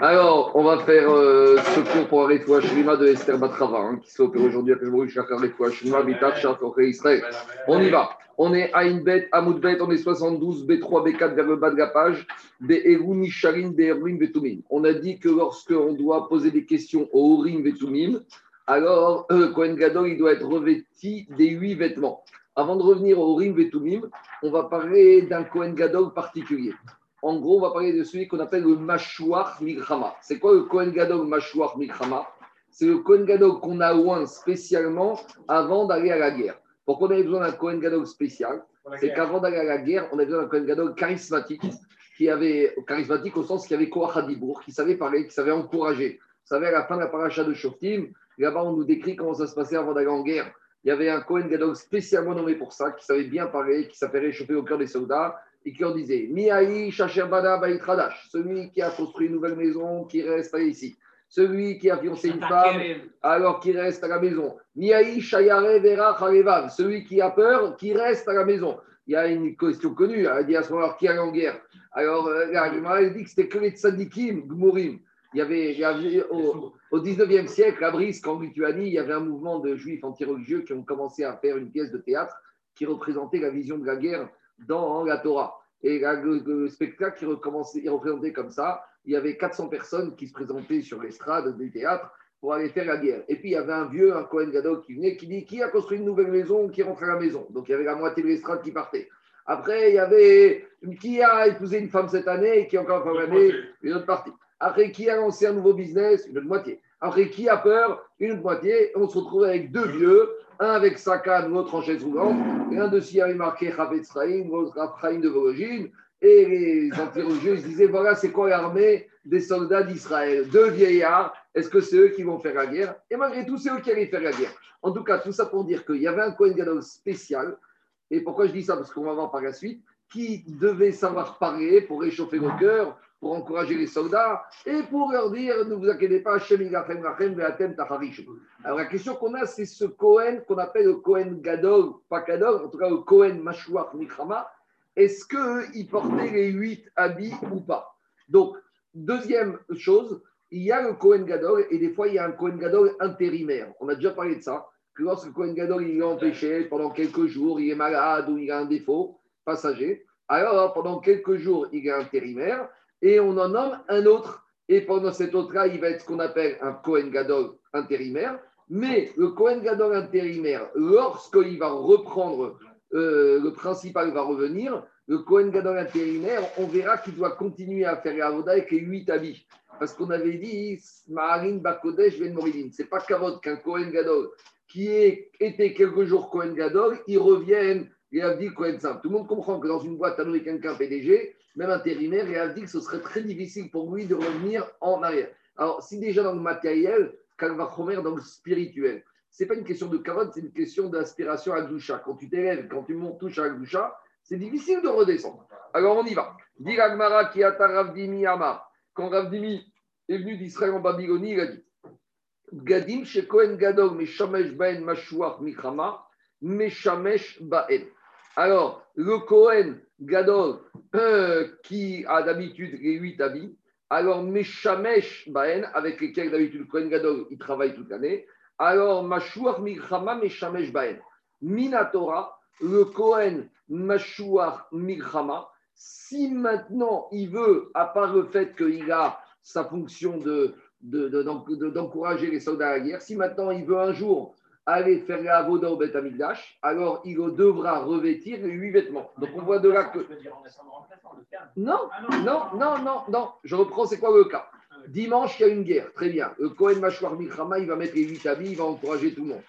Alors, on va faire euh, ce cours pour arrêter Shrima de Esther Batrava, hein, qui s'est opéré aujourd'hui à Kajmouri, Shachar Shrima, Bitar, Shachar Israël. On y va. On est à Inbet, Amoudbet, on est 72, B3, B4 vers le bas de la page, Be'erun, Nisharin, Be'eruim, Betumim. On a dit que lorsqu'on doit poser des questions au Urim, Betumim, alors euh, Kohen Gadol, il doit être revêti des huit vêtements. Avant de revenir au Urim, Betumim, on va parler d'un Kohen Gadol particulier. En gros, on va parler de celui qu'on appelle le Mashouach Milchama. C'est quoi le Kohen Gadol Mashouach Milchama C'est le Kohen Gadol qu'on a loin spécialement avant d'aller à la guerre. Pourquoi on avait besoin d'un Kohen Gadol spécial? C'est qu'avant d'aller à la guerre, on avait besoin d'un Kohen Gadol charismatique, qui avait, charismatique au sens qu'il y avait Koach qui savait parler, qui savait encourager. Vous savez, à la fin de la paracha de Shoftim, là-bas, on nous décrit comment ça se passait avant d'aller en guerre. Il y avait un Kohen Gadol spécialement nommé pour ça, qui savait bien parler, qui savait réchauffer au cœur des soldats et qui leur disait Miaï Shacherbada celui qui a construit une nouvelle maison, qui reste ici. Celui qui a fiancé une femme, alors qui reste à la maison. Miaï Shayare Vera celui qui a peur, qui reste à la maison. Il y a une question connue, elle dit à ce moment qui est en guerre. Alors, euh, elle dit que c'était que les tzadikim, Gmurim. Il y avait, il y avait au, au 19e siècle, à Brisk, en Lituanie, il y avait un mouvement de juifs anti-religieux qui ont commencé à faire une pièce de théâtre qui représentait la vision de la guerre dans la Torah. Et le, spectacle qui recommençait, il représentait comme ça. Il y avait 400 personnes qui se présentaient sur l'estrade du théâtre pour aller faire la guerre. Et puis il y avait un vieux, un Cohen Gadol qui venait, qui dit Qui a construit une nouvelle maison Qui rentre à la maison Donc il y avait la moitié de l'estrade qui partait. Après, il y avait qui a épousé une femme cette année et qui a encore une femme l'année Une autre partie. Après, qui a lancé un nouveau business? Une autre moitié. Après, qui a peur Une moitié. On se retrouve avec deux vieux un avec sa canne, l'autre en chaise roulante, et un dessus avait marqué Chavetz l'autre Raphaïm de Vologine, et les anti-religieux se disaient voilà, c'est quoi l'armée des soldats d'Israël? Deux vieillards, est-ce que c'est eux qui vont faire la guerre? Et malgré tout, c'est eux qui allaient faire la guerre. En tout cas, tout ça pour dire qu'il y avait un Kohen Gadol spécial, et pourquoi je dis ça? Parce qu'on va voir par la suite, qui devait savoir parler pour réchauffer nos cœurs, pour encourager les soldats et pour leur dire ne vous inquiétez pas, Alors la question qu'on a, c'est ce Cohen qu'on appelle le Cohen Gadol, pas Gadol, en tout cas le Cohen Mashouach Mikrama. Est-ce qu'il portait les huit habits ou pas? Donc, deuxième chose, il y a le Cohen Gadol et des fois il y a un Cohen Gadol intérimaire. On a déjà parlé de ça, que lorsque le Cohen Gadol il est empêché pendant quelques jours, il est malade ou il a un défaut passager, alors pendant quelques jours il est intérimaire et on en nomme un autre. Et pendant cet autre-là, il va être ce qu'on appelle un Cohen Gadol intérimaire. Mais le Cohen Gadol intérimaire, lorsqu'il va reprendre, euh, le principal va revenir, le Cohen Gadol intérimaire, on verra qu'il doit continuer à faire l'avoda avec les huit habits. Parce qu'on avait dit, Maharin Bakodesh Ben Moridin. Ce n'est pas Kavod qu'un Cohen Gadol qui ait été quelques jours Cohen Gadol, il revienne et a dit Cohen Simple. Tout le monde comprend que dans une boîte, avec quelqu'un PDG, même intérimaire, et a dit que ce serait très difficile pour lui de revenir en arrière. Alors, si déjà dans le matériel, dans le spirituel, ce n'est pas une question de carotte, c'est une question d'aspiration à Gdusha. Quand tu t'élèves, quand tu montes touche à Gdusha, c'est difficile de redescendre. Alors, on y va. Dit Agmara qui Ravdimi Amar. Quand Ravdimi est venu d'Israël en Babylonie, il a dit Gadim chez Kohen Gadol, Meshamesh Baen Mashuach Mikrama, Meshamesh Baen. Alors, le Kohen Gadol, euh, qui a d'habitude les huit habits, alors Meshamesh Baen, avec lesquels d'habitude le Kohen Gadol, il travaille toute l'année, alors Mashuach Milchama Meshamesh Baen. Minatora, le Kohen Mashuach Milchama, si maintenant il veut, à part le fait qu'il a sa fonction de, d'encourager de, les soldats à la guerre, si maintenant il veut un jour aller faire la avoda au Beth Amigdash, alors il devra revêtir les huit vêtements. Donc on voit de là que. Non, non, non, non, non. Je reprends, c'est quoi le cas Dimanche, il y a une guerre. Très bien. Le Kohen Mashwar Mikrama, il va mettre les huit habits, il va encourager tout le monde.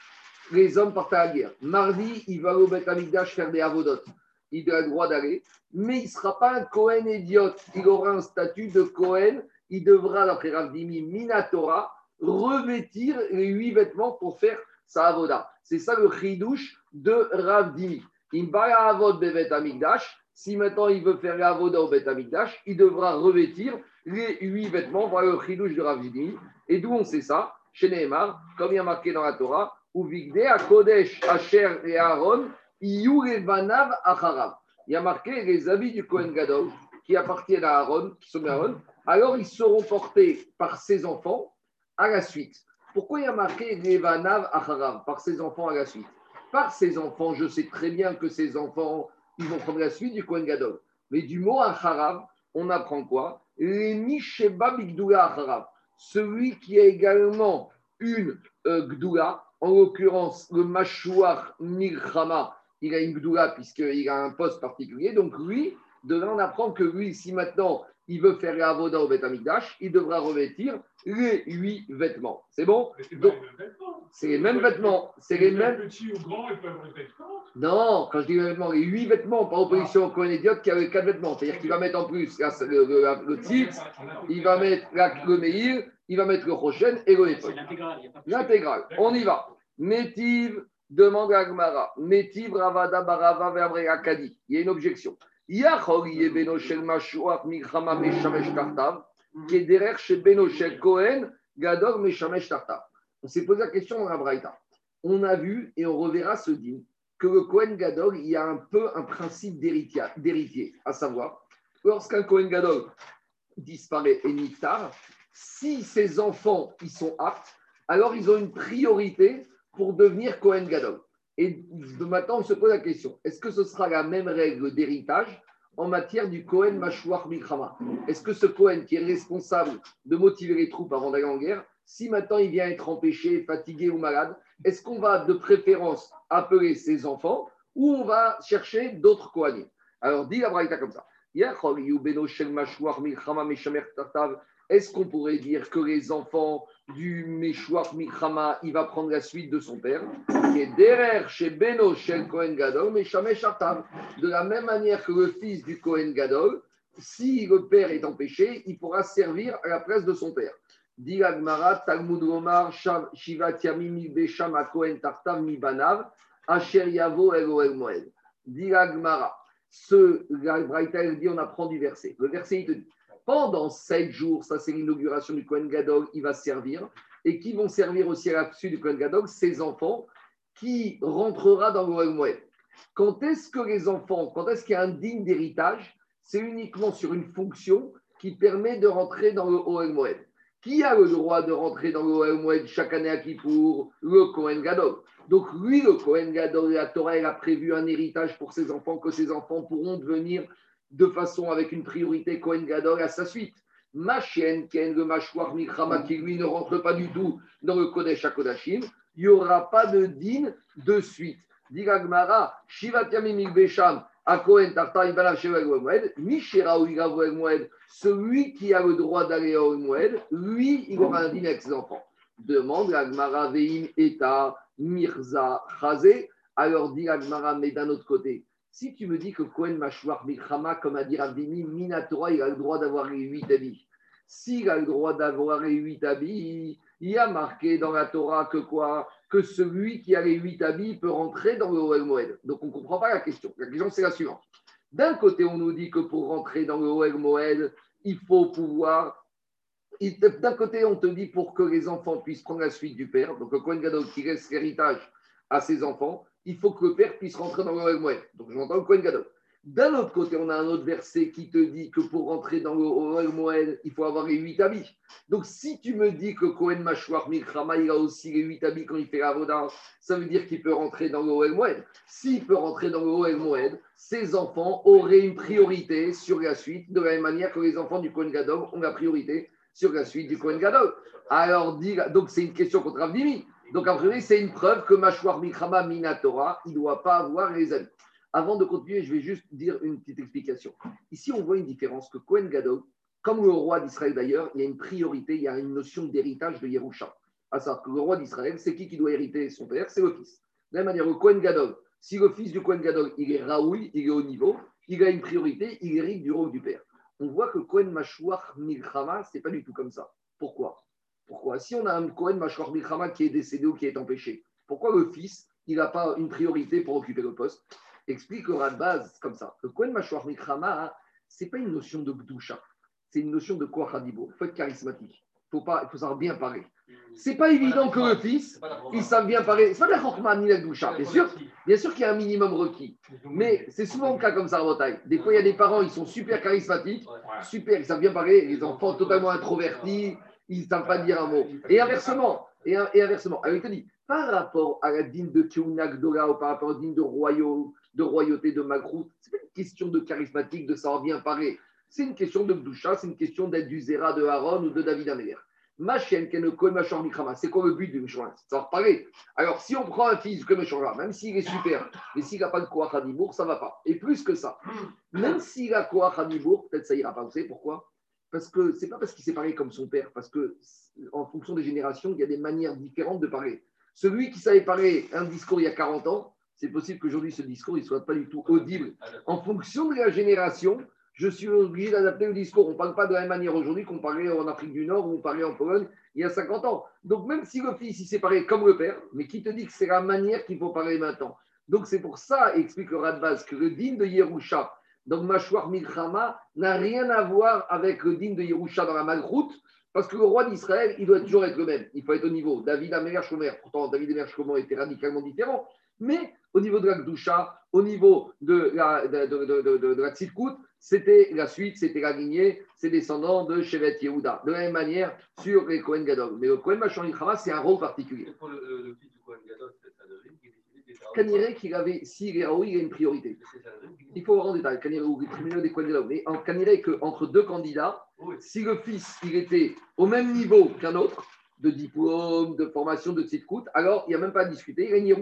Les hommes partent à la guerre. Mardi, il va au Beth Amigdash faire des avodotes. Il a le droit d'aller. Mais il ne sera pas un Kohen idiote. Il aura un statut de Kohen. Il devra, d'après Ravdimi Minatora, revêtir les huit vêtements pour faire C'est ça le chidouche de Rav Dimi. bevet amigdash. Si maintenant il veut faire au bet amigdash, il devra revêtir les huit vêtements. Voilà le chidouche de Rav Dimi. Et d'où on sait ça? Chez Nehemar, comme il y a marqué dans la Torah, ou vigde à Kodesh, Asher et Aaron, Acharav. Il y a marqué les habits du Kohen Gadol qui appartiennent à Aaron, qui Aaron, alors ils seront portés par ses enfants à la suite. Pourquoi il y a marqué Levanav Acharam, par ses enfants à la suite? Par ses enfants, je sais très bien que ses enfants, ils vont prendre la suite du Kohen Gadol. Mais du mot Acharam, on apprend quoi? Celui qui a également une euh, Gdoula, en l'occurrence le Mashouar Milchama, il a une Gdoula puisqu'il a un poste particulier. Donc lui, de on apprend que lui, si maintenant il veut faire la Avoda au Beth il devra revêtir les huit vêtements. C'est bon C'est les mêmes vêtements. C'est les mêmes. Petits ou grands, ils peuvent Non, quand je dis les vêtements, les huit vêtements, par opposition au Cohen Idiot qui a les quatre vêtements. C'est-à-dire qu'il va mettre en plus le, le, le, il va mettre le Meir, il va mettre le Rochen et le C'est L'intégrale. On y va. Métiv demande à Gmara. Métiv Ravada Barava Kadi. Il y a une objection. On s'est posé la question dans la Braïta. On a vu, et on reverra ce din, que le Kohen Gadol, il y a un peu un principe d'héritier, à savoir, lorsqu'un Kohen Gadol disparaît et niftar, si ses enfants ils sont aptes, alors ils ont une priorité pour devenir Kohen Gadol. Et maintenant, on se pose la question. Est-ce que ce sera la même règle d'héritage en matière du Kohen Mashouach Mikrama Est-ce que ce Kohen qui est responsable de motiver les troupes avant d'aller en guerre, si maintenant il vient être empêché, fatigué ou malade, est-ce qu'on va de préférence appeler ses enfants ou on va chercher d'autres Kohanim? Alors, dit la Braïta comme ça. Est-ce qu'on pourrait dire que les enfants du Meshouach Mikrama, il va prendre la suite de son père, qui est derrière chez Beno Shel Kohen Gadol, mais De la même manière que le fils du Kohen Gadol, si le père est empêché, il pourra servir à la place de son père. Dit Talmud Omar, Shivat Yamim Besham Kohen Tartav Mibanav, Asher Yavo El Moed. Dit ce, la dit, on apprend du verset. Le verset, il te dit pendant sept jours, ça c'est l'inauguration du Kohen Gadol, il va servir. Et qui vont servir aussi à la suite du Kohen Gadol? Ses enfants, qui rentrera dans le Moed. Quand est-ce que les enfants, quand est-ce qu'il y a un digne d'héritage? C'est uniquement sur une fonction qui permet de rentrer dans le Oel Moed. Qui a le droit de rentrer dans le Oel Moed chaque année à Kippour? Le Kohen Gadol. Donc lui, le Kohen Gadol, la Torah, elle a prévu un héritage pour ses enfants, que ses enfants pourront devenir de façon avec une priorité Kohen Gadol à sa suite. Ma chienne, Ken, le mâchoire Mikrama, qui lui ne rentre pas du tout dans le Kodesh Kodashim, il n'y aura pas de din de suite. Diragmara, Shivatyamim Besham, à Kohen Tartar, Shevag Moed, Mishera ou Moed, celui qui a le droit d'aller au Moed, lui, il aura un din avec ses enfants. Demande Agmara Veim Eta Mirza Chazé. Alors dit Agmara, mais d'un autre côté, si tu me dis que Kohen Mashwar Mikrama, comme a dit Ravdimi, Minatora, il a le droit d'avoir les huit habits. S'il a le droit d'avoir les huit habits, il y a marqué dans la Torah que quoi? Que celui qui a les huit habits peut rentrer dans le Oel Moed. Donc on ne comprend pas la question. La question, c'est la suivante. D'un côté, on nous dit que pour rentrer dans le Oel Moed, il faut pouvoir. D'un côté, on te dit pour que les enfants puissent prendre la suite du père, donc le Kohen Gadol qui laisse l'héritage à ses enfants, il faut que le père puisse rentrer dans le Moed. Donc j'entends le Kohen Gadol. D'un autre côté, on a un autre verset qui te dit que pour rentrer dans le Moed, il faut avoir les huit habits. Donc si tu me dis que Kohen Mashwar Mikrama, il a aussi les huit habits quand il fait la Voda, ça veut dire qu'il peut rentrer dans le Moed. S'il peut rentrer dans le Moed, ses enfants auraient une priorité sur la suite, de la même manière que les enfants du Kohen Gadol ont la priorité sur la suite du Kohen Gadol. Alors, donc c'est une question contre Avdimi. Donc, après, c'est une preuve que Mashwar Mikrama Minatora, il ne doit pas avoir les amis. Avant de continuer, je vais juste dire une petite explication. Ici, on voit une différence que Kohen Gadol, comme le roi d'Israël d'ailleurs, il y a une priorité, il y a une notion d'héritage de Yerusha. À savoir que le roi d'Israël, c'est qui qui doit hériter son père? C'est le fils. De la même manière, le Kohen Gadol, si le fils du Kohen Gadol, il est Raoui, il est au niveau, il a une priorité, il hérite du rôle du père. On voit que Kohen Mashwar Milchama, ce n'est pas du tout comme ça. Pourquoi? Pourquoi? Si on a un Kohen Mashwar Milchama qui est décédé ou qui est empêché, pourquoi le fils, il n'a pas une priorité pour occuper le poste? Explique au de base comme ça. Le Kohen Mashwar Milchama, ce n'est pas une notion de Gdusha, c'est une notion de Koachadibo. Il faut être charismatique. Il faut, pas, il faut savoir bien parler. C'est pas évident que le fils, il savent bien parler. C'est pas de la Chorma ni la Gdusha, bien sûr. Bien sûr qu'il y a un minimum requis, mais c'est souvent le cas comme ça en Bretagne. Des fois, il y a des parents, ils sont super charismatiques, super, ils savent bien parler, les enfants totalement introvertis, ils ne savent pas dire un mot. Et inversement, et, inversement. Alors, il te dit, par rapport à la dîme de Kiunak Dora ou par rapport à la dîme de, de royauté de Magrou, ce n'est pas une question de charismatique, de savoir bien parler. C'est une question de Bdoucha, c'est une question d'être du Zéra de Aaron ou de David Améler. Ma chienne, c'est quoi le but du Mishra Ça va reparler. Alors, si on prend un fils comme Mishra, même s'il est super, mais s'il n'a pas de Koach ça ne va pas. Et plus que ça, même s'il a Koach peut-être ça ira pas. Vous savez pourquoi? Parce que c'est pas parce qu'il s'est parlé comme son père, parce que en fonction des générations, il y a des manières différentes de parler. Celui qui savait parler un discours il y a 40 ans, c'est possible qu'aujourd'hui ce discours ne soit pas du tout audible. En fonction de la génération, je suis obligé d'adapter le discours. On ne parle pas de la même manière aujourd'hui qu'on parlait en Afrique du Nord ou on parlait en Pologne il y a 50 ans. Donc même si le fils il s'est parlé comme le père, mais qui te dit que c'est la manière qu'il faut parler maintenant? Donc c'est pour ça, explique le Radbaz, que le digne de Yerusha, donc Mashwar Milchama, n'a rien à voir avec le digne de Yerusha dans la Malroute, parce que le roi d'Israël, il doit toujours être le même. Il faut être au niveau. David Améler Shomer, pourtant David Améler Shomer était radicalement différent, mais au niveau de la Gdusha, au niveau de la, de, c'était la suite, c'était la lignée, ses descendants de Shevet Yehuda. De la même manière sur les Kohen Gadol. Mais le Kohen Machon c'est un rôle particulier. le, Kohen Gadol, Kaniré qu'il avait, s'il est il a une priorité. Il faut voir en détail, Kaniré ou des Gadol. Mais en Kaniré, qu'entre deux candidats, si le fils il était au même niveau qu'un autre, de diplôme, de formation, de tzitkout, alors il n'y a même pas à discuter, il a une.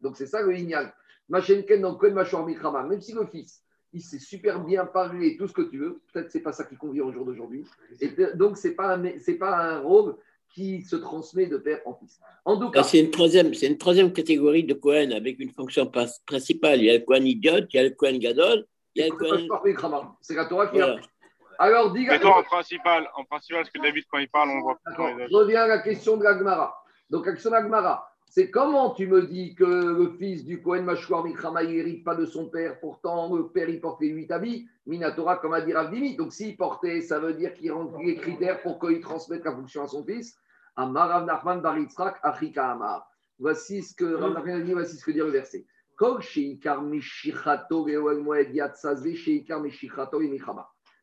Donc c'est ça le Ignal. Machenken, donc Kohen Machor Mikrama, même si le fils il sait super bien parler tout ce que tu veux. Peut-être c'est pas ça qui convient au jour d'aujourd'hui. Et donc c'est pas pas un rôle qui se transmet de père en fils. En tout cas, c'est une troisième c'est une troisième catégorie de Cohen avec une fonction principale. Il y a le Cohen idiot, il y a le Cohen gadol, il y a le Cohen. C'est la Torah qui a. Alors, dis en principal, en principal, parce que David, quand il parle, on voit. Je reviens à la question de l'Agmara. Donc, la question de c'est comment tu me dis que le fils du Kohen Mashouar Mikrama, il n'hérite pas de son père, pourtant le père, il portait huit habits, Minatora, comme a dit Ravdimi. Donc s'il portait, ça veut dire qu'il remplit les critères pour qu'il transmette la fonction à son fils. Amar Nachman Baritzrak Afrika Amar. Voici ce que Rav Nachman dit, voici ce que dit le verset.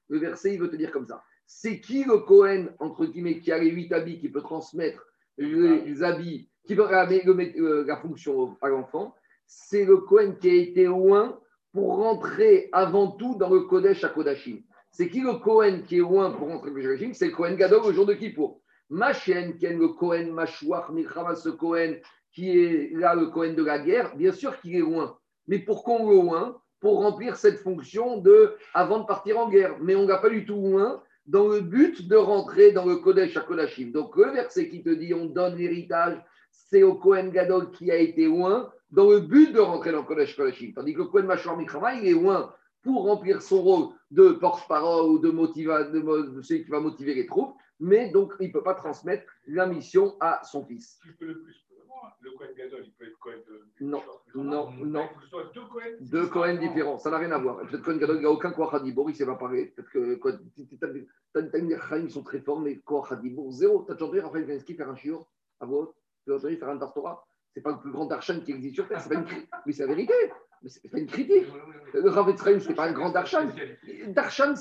Le verset, il veut te dire comme ça. C'est qui le Kohen, entre guillemets, qui a les huit habits, qui peut transmettre les habits qui veut ramener euh, la fonction à l'enfant, c'est le Kohen qui a été loin pour rentrer avant tout dans le Kodesh à Kodashim. C'est qui le Kohen qui est loin pour rentrer dans le Kodashim? C'est le Kohen Gadol au jour de Kippour. Machen, est le Kohen Mashwach, Milchama, ce Kohen qui est là, le Kohen de la guerre, bien sûr qu'il est loin. Mais pourquoi on le loin Pour remplir cette fonction de avant de partir en guerre. Mais on n'a pas du tout loin dans le but de rentrer dans le Kodesh à Kodashim. Donc le verset qui te dit on donne l'héritage c'est au Kohen Gadol qui a été loin dans le but de rentrer dans le Kodesh Kodashim. Tandis que le Kohen Machor Mikrama, il est loin pour remplir son rôle de porte-parole ou de, motiva, de, celui qui va motiver les troupes, mais donc il ne peut pas transmettre la mission à son fils. Le Kohen Gadol, il peut être Kohen de... Non, non, non. Deux Kohen différents, ça n'a rien à voir. Peut-être Kohen Gadol, il n'y a aucun Kohen Hadibour, il ne sait pas parler. Peut-être que T'as ils sont très forts, mais Kohen Hadibour, zéro. T'as déjà entendu Raphaël Vensky faire un chiot à votre tu vas faire un Torah C'est pas le plus grand Darshan qui existe sur Terre, c'est pas une mais c'est la vérité. Mais c'est pas une critique. Le Rav Etzraïm, c'est pas un grand Darshan. Darshan,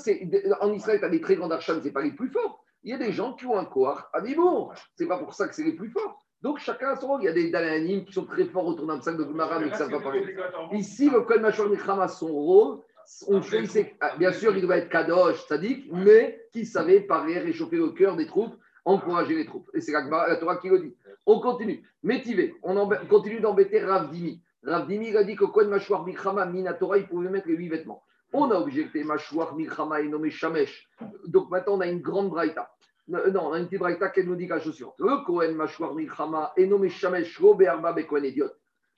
en Israël, tu as des très grands Darshan, c'est pas les plus forts. Il y a des gens qui ont un corps à niveau. C'est pas pour ça que c'est les plus forts. Donc chacun a son rôle. Il y a des Dalanim qui sont très forts autour d'un sac de Gumara, mais qui savent pas parler. Ici, le Kohen Machor Michama, son rôle, on fait, ah, bien sûr, il doit être Kadosh, Tzadik, mais qui savait parler, réchauffer le cœur des troupes, encourager les troupes. Et c'est la Torah qui le dit. On continue. Métivé, on continue d'embêter Ravdimi. Ravdimi, il a dit que Kohen Mashwar Mikrama Minatora, il pouvait mettre les huit vêtements. On a objecté Mashwar Mikrama et nommé Shamesh. Donc maintenant, on a une grande braïta. Non, on a une petite braïta qui nous dit la chose suivante. Le Kohen Mashwar Mikrama est nommé Shamesh Robert Babé Kohen Idiot.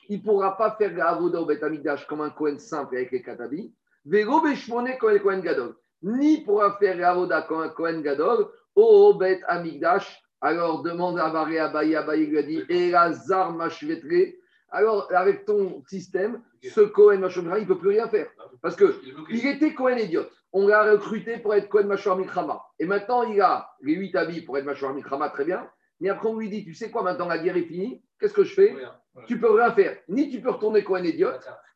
Il ne pourra pas faire la Avoda au Bet comme un Kohen simple avec les katabi. Vego Beshmone Kohen Gadol. Ni pourra faire la Avoda comme un Kohen Gadol au Bet Amigdash alors demande à Baré Abaye, Abaye lui a dit Elazar Mashvetre. Alors, avec ton système, ce Cohen Mashomra, il ne peut plus rien faire. Parce qu'il était Cohen idiote. On l'a recruté pour être Cohen Mikrama. Et maintenant, il a les huit habits pour être Mikrama, très bien. Mais après, on lui dit, tu sais quoi, maintenant la guerre est finie, qu'est-ce que je fais? Tu peux rien faire. Ni tu peux retourner Cohen idiot,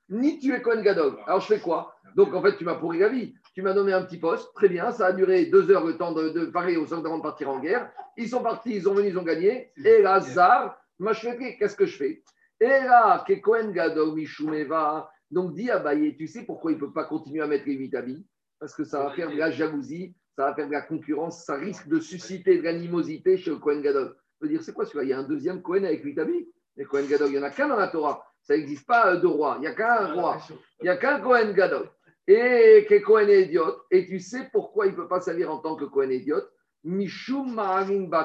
ni tu es Cohen Gadol. Alors je fais quoi? Donc en fait, tu m'as pourri la vie. Tu m'as nommé un petit poste, très bien, ça a duré deux heures le temps de, de parler aux avant de partir en guerre. Ils sont partis, ils ont venu, ils ont gagné. Et là, Zar, qu'est-ce que je fais? Et là, que Cohen Gadol, Mishumeva, donc dit à Baye, tu sais pourquoi il ne peut pas continuer à mettre les huit habits Parce que ça va faire de la jalousie, ça va faire de la concurrence, ça risque de susciter de l'animosité chez le Cohen Gadol. Je veux dire, c'est quoi celui-là? Il y a un deuxième Cohen avec huit habits. Et Cohen Gadol, il n'y en a qu'un dans la Torah. Ça n'existe pas euh, de roi. Il n'y a qu'un roi. Il n'y a qu'un Cohen Gadol. Et que Cohen est idiote. Et tu sais pourquoi il ne peut pas servir en tant que Cohen idiote? Mishum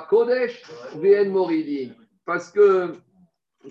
Kodesh Vn Moridi. Parce que,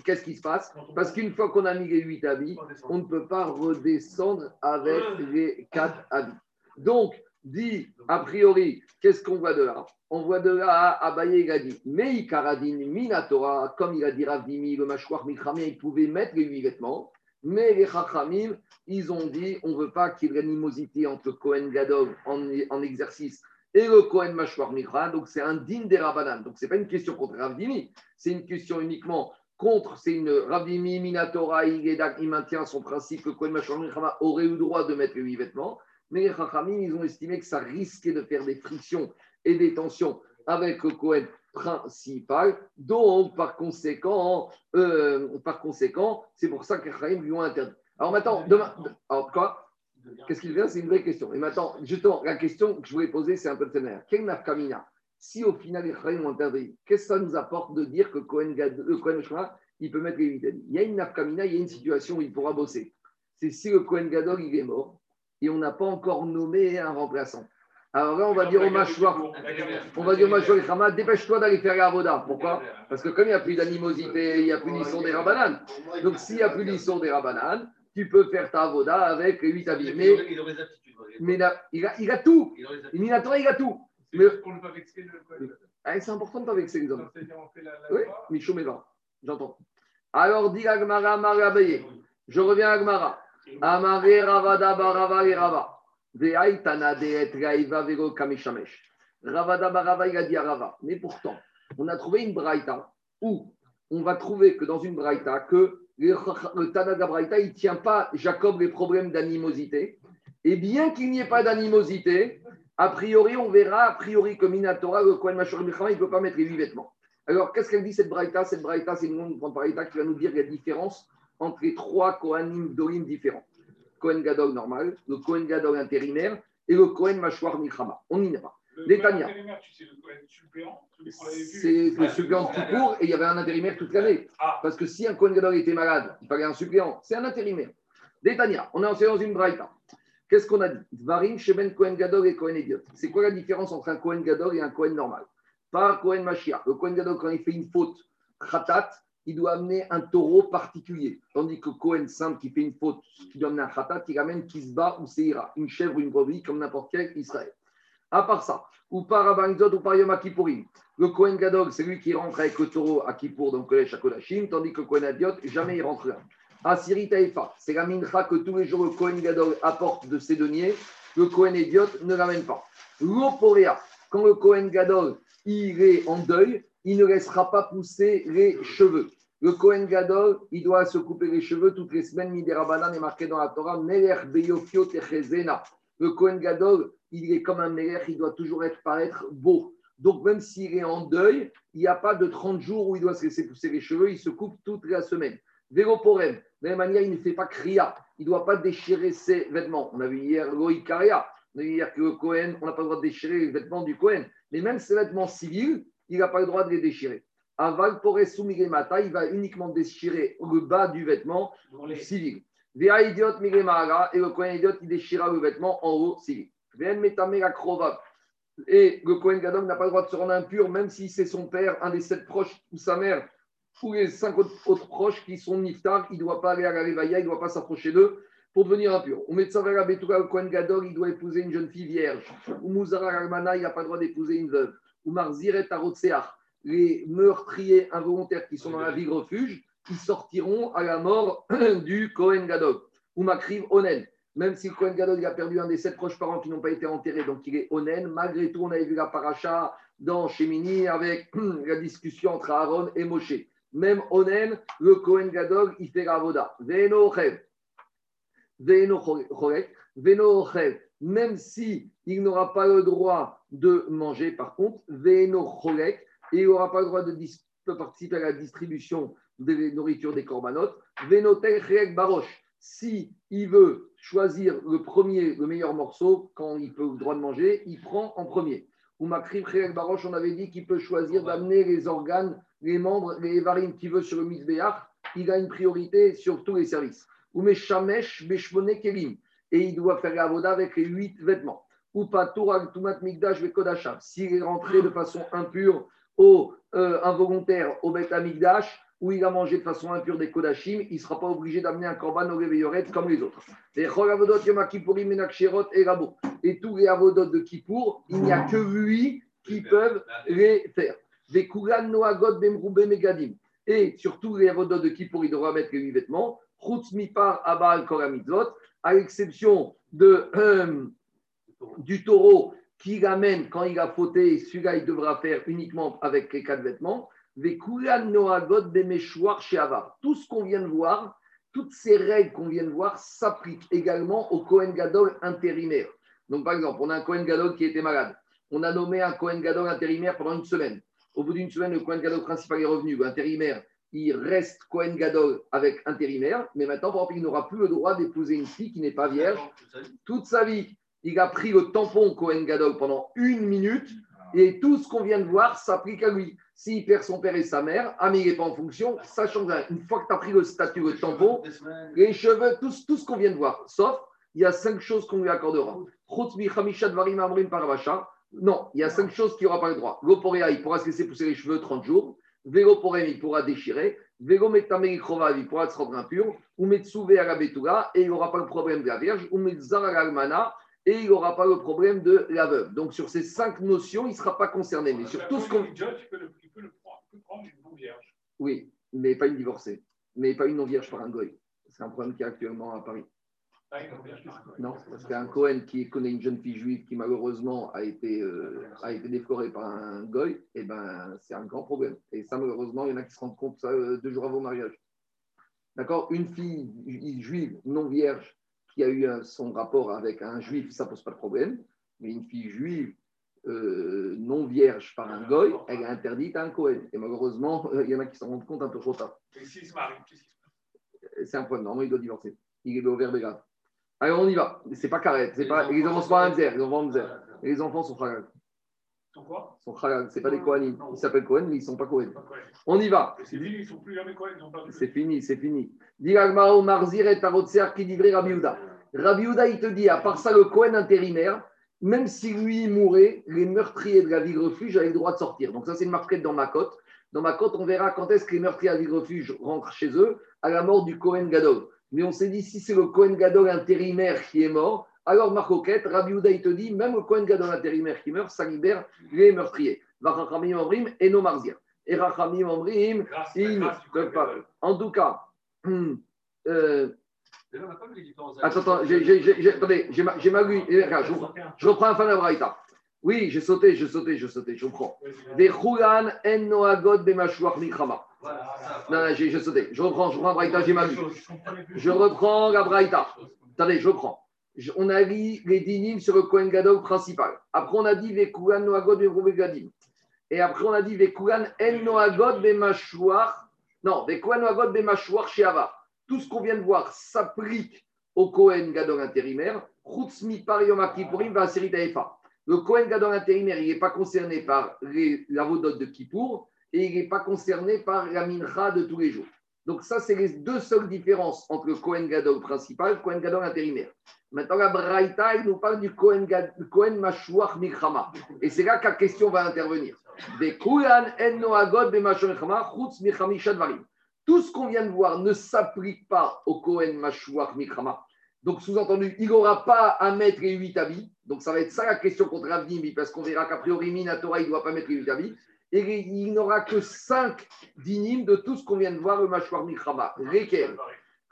qu'est-ce qui se passe? Parce qu'une fois qu'on a mis les huit habits, on ne peut pas redescendre avec les quatre habits. Donc, dit a priori, qu'est-ce qu'on voit de là? On voit de là, Abaye, il a dit, mais Minatora, comme il a dit Ravdimi, le mâchoire Mikramé, il pouvait mettre les huit vêtements, mais les Chachamim, ils ont dit, on ne veut pas qu'il y ait l'animosité entre Cohen Gadol en, exercice et le Cohen Mashwar Mikra, donc c'est un din des Rabbanan. Donc ce n'est pas une question contre Ravdimi, c'est une question uniquement contre, c'est une Ravdimi, Minatora, il, il maintient son principe que Cohen Mashwar Mikra aurait eu le droit de mettre les huit vêtements. Mais les Chachamim, ils ont estimé que ça risquait de faire des frictions et des tensions avec le Cohen principal. Donc, par conséquent, euh, par conséquent, c'est pour ça que les Chachamim lui ont interdit. Alors maintenant, demain, alors quoi? Qu'est-ce qu'il vient? C'est une vraie question. Et maintenant, justement, la question que je voulais poser, c'est un peu de. Quel nafkamina? Si au final les Chachamim ont interdit, qu'est-ce que ça nous apporte de dire que Cohen, le Cohen il peut mettre les 8 Il y a une nafkamina, il y a une situation où il pourra bosser. C'est si le Cohen Gadol, il est mort et on n'a pas encore nommé un remplaçant. Alors là, on va dire au mâchoire, on va dire au mâchoire dépêche-toi d'aller faire la Avoda. Pourquoi? Parce que comme il n'y a plus d'animosité, il n'y a plus d'isson des Rabanan. Donc s'il n'y a plus d'isson des Rabanan, tu peux faire ta Avoda avec les 8 habits. Mais, il, a, il, a, il a tout. A tout. Mais, ah, c'est important de ne pas vexer les hommes. Oui, Michou j'entends. Alors, dit Agmara, Marabaye. Je reviens à Agmara. Amare Ravada Barava et Rava. Veaitana de et Raiva Vero Kamishamesh. Ravada Barava, il a dit à Rava. Mais pourtant, on a trouvé une braïta où on va trouver que dans une braïta, que le Tana de braïta, il ne tient pas, Jacob, les problèmes d'animosité. Et bien qu'il n'y ait pas d'animosité, a priori, on verra, a priori, que Minatora, le Kohen Machor il ne peut pas mettre les huit vêtements. Alors, qu'est-ce qu'elle dit cette braïta? Cette braïta, c'est une grande braïta qui va nous dire la différence entre les trois Kohanim Dorim différents. Kohen Gadol normal, le Kohen Gadol intérimaire et le Kohen Mashwar Mikrama. On y va. Détania. C'est le suppléant tout court et il y avait un intérimaire toute l'année. Ah. Parce que si un Kohen Gadol était malade, il fallait un suppléant. C'est un intérimaire. Détania, on est en séance d'une braïta. Qu'est-ce qu'on a dit? Varim, Sheben, Kohen Gadol et Kohen Idiot. C'est quoi la différence entre un Kohen Gadol et un Kohen normal? Pas Kohen Mashiach. Le Kohen Gadol, quand il fait une faute, khatat, il doit amener un taureau particulier. Tandis que Cohen simple qui fait une faute, qui doit amener un khatat, il amène bat ou seira, une chèvre ou une brebis comme n'importe quel Israël. À part ça, ou par Abanzot ou par Yom Kippourim, le Cohen Gadol, c'est lui qui rentre avec le taureau à Kippour, donc le Kodashim, tandis que le Cohen Adiot, jamais il rentre là. Asiri Taïfa, c'est la mincha que tous les jours le Cohen Gadol apporte de ses deniers, le Cohen Idiot ne l'amène pas. L'Oporea, quand le Cohen Gadol, il est en deuil, il ne laissera pas pousser les cheveux. Le Kohen Gadol, il doit se couper les cheveux toutes les semaines. Miderabanan est marqué dans la Torah, Melech Beyofio Techezena. Le Kohen Gadol, il est comme un Melech, il doit toujours être paraître beau. Donc, même s'il est en deuil, il n'y a pas de 30 jours où il doit se laisser pousser les cheveux, il se coupe toute la semaine. Véloporem, de la même manière, il ne fait pas Kriya, il ne doit pas déchirer ses vêtements. On a vu hier Loïkaria, on a vu hier que le Kohen, on n'a pas le droit de déchirer les vêtements du Kohen. Mais même ses vêtements civils, il n'a pas le droit de les déchirer. Aval mata, il va uniquement déchirer le bas du vêtement civil. Vea idiot et le Kohen idiot, il déchira le vêtement en haut civil. Et le Kohen Gadol n'a pas le droit de se rendre impur, même si c'est son père, un des sept proches, ou sa mère, ou les cinq autres proches qui sont niftar, il ne doit pas aller à la Revaya, il ne doit pas s'approcher d'eux pour devenir impur. Ou Metzavera Betuka, le Kohen Gadol, il doit épouser une jeune fille vierge. Ou Mouzara Almana, il n'a pas le droit d'épouser une veuve ou Marziret les meurtriers involontaires qui sont dans la ville refuge, qui sortiront à la mort du Kohen Gadol. Ou Makriv Onen, même si le Kohen a perdu un des sept proches parents qui n'ont pas été enterrés, donc il est onen. Malgré tout, on avait vu la paracha dans Shemini avec la discussion entre Aaron et Moshe. Même onen, le Kohen Gadol, il fait la voda. Veno Veno même si il n'aura pas le droit de manger, par contre, Veno et il n'aura pas le droit de, participer à la distribution des nourritures des corbanotes. Venotel Baroche, si il veut choisir le premier, le meilleur morceau, quand il peut le droit de manger, il prend en premier. Ou Makrim Baroche, on avait dit qu'il peut choisir d'amener les organes, les membres, les varines qu'il veut sur le misbéach, il a une priorité sur tous les services. Ou Meshamesh Beshmone Kelim, et il doit faire la voda avec les huit vêtements. Ou Patour Tumat Migdash Kodasham, s'il est rentré de façon impure au euh, involontaire au Beth Amigdash, où il a mangé de façon impure des Kodashim, il ne sera pas obligé d'amener un korban au réveilloret comme les autres. Et tous les avodot de Kippour, il n'y a que lui qui peuvent les faire. Et surtout les avodot de Kippour, il devra mettre les huit vêtements. À l'exception euh, du taureau qui l'amène quand il a fauté, celui-là il devra faire uniquement avec les quatre vêtements. Tout ce qu'on vient de voir, toutes ces règles qu'on vient de voir s'appliquent également au Kohen Gadol intérimaire. Donc, par exemple, on a un Kohen Gadol qui était malade. On a nommé un Kohen Gadol intérimaire pendant une semaine. Au bout d'une semaine, le Kohen Gadol principal est revenu. L'intérimaire, il reste Kohen Gadol avec intérimaire. Mais maintenant, par exemple, il n'aura plus le droit d'épouser une fille qui n'est pas vierge toute sa vie. Il a pris le tampon Kohen Gadol pendant une minute. Et tout ce qu'on vient de voir s'applique à lui. S'il perd son père et sa mère, ah mais il n'est pas en fonction, ça change rien. Une fois que tu as pris le statut, le tampon, les cheveux, tout, tout ce qu'on vient de voir, sauf, il y a cinq choses qu'on lui accordera. Non, il y a cinq choses qu'il n'aura pas le droit. L'oporéa, il pourra se laisser pousser les cheveux 30 jours. Véloporem, il pourra déchirer. Vélométamélikrova, il pourra se rendre impur. Ou Metsuve à la et il n'aura pas le problème de la vierge. Ou Metzar à et il n'aura pas le problème de la veuve. Donc sur ces cinq notions, il ne sera pas concerné. Mais sur tout ce qu'on. Oui, mais pas une divorcée. Mais pas une non-vierge par un goy. C'est un problème qui est actuellement à Paris. Non, parce qu'un Cohen qui connaît une jeune fille juive qui malheureusement a été, euh, a été décorée par un goy, eh ben, c'est un grand problème. Et ça, malheureusement, il y en a qui se rendent compte ça euh, deux jours avant le mariage. D'accord? Une fille juive non vierge qui a eu son rapport avec un juif, ça pose pas de problème. Mais une fille juive euh, non vierge par un goy, elle est interdite à un Cohen. Et malheureusement, il y en a qui s'en rendent compte un peu trop tard. C'est un problème. Normalement, il doit divorcer. Il est au verbe grave. Allez, on y va. C'est pas carré. C'est pas, les enfants sont pas Les enfants, les enfants sont halal. Sont quoi? Sont. C'est pas des Kohanim. Ils s'appellent Cohen, mais ils sont pas Cohen. On y va. C'est fini. Ils sont plus jamais Cohen. C'est fini. C'est fini. Diragmao Marzir et Tarotser qui livrait Rabbi Uda. Rabbi Uda, il te dit, à part ça, le Cohen intérimaire, même si lui mourait, les meurtriers de la ville refuge avaient le droit de sortir. Donc ça, c'est une marquette dans ma cote. Dans ma cote, on verra quand est-ce que les meurtriers de la ville refuge rentrent chez eux à la mort du Cohen Gadol. Mais on s'est dit, si c'est le Cohen Gadol intérimaire qui est mort, alors Marcoquette, Rabbi Uda, il te dit, même le Cohen Gadol intérimaire qui meurt, ça libère les meurtriers. Vachachamim Omrim et nos marzir. Et Rachamim Omrim, En tout cas, euh, Attends, attends, j'ai mal lu. Je, reprends la fin de la braïta. Oui, j'ai sauté, j'ai sauté, j'ai sauté, je reprends. Des en Noagod Bemashouach Mikrama. Non, j'ai sauté. Je reprends, je reprends la braïta, j'ai lu. Je reprends la braïta. Attendez, je reprends. On a dit les dinim sur le Kohen Gadol principal. Après, on a dit les Noagod Gadim. Et après, on a dit les en Noagod Bemashouach. Non, les Kohen Noagod Bemashouach Sheava tout ce qu'on vient de voir s'applique au Kohen Gadol intérimaire. Le Kohen Gadol intérimaire, il n'est pas concerné par la vodot de Kippour et il n'est pas concerné par la mincha de tous les jours. Donc ça, c'est les deux seules différences entre le Kohen Gadol principal et le Kohen Gadol intérimaire. Maintenant, la Braïta, nous parle du Kohen, Kohen Mashouach Mikrama. Et c'est là que la question va intervenir. Tout ce qu'on vient de voir ne s'applique pas au Kohen Mashouach Mikrama. Donc, sous-entendu, il n'aura pas à mettre les huit habits. Donc, ça va être ça la question contre Avnimi, parce qu'on verra qu'a priori, Minatora, il ne doit pas mettre les huit habits. Et il n'aura que cinq dynimes de tout ce qu'on vient de voir, le Mashouach Mikrama. Lesquels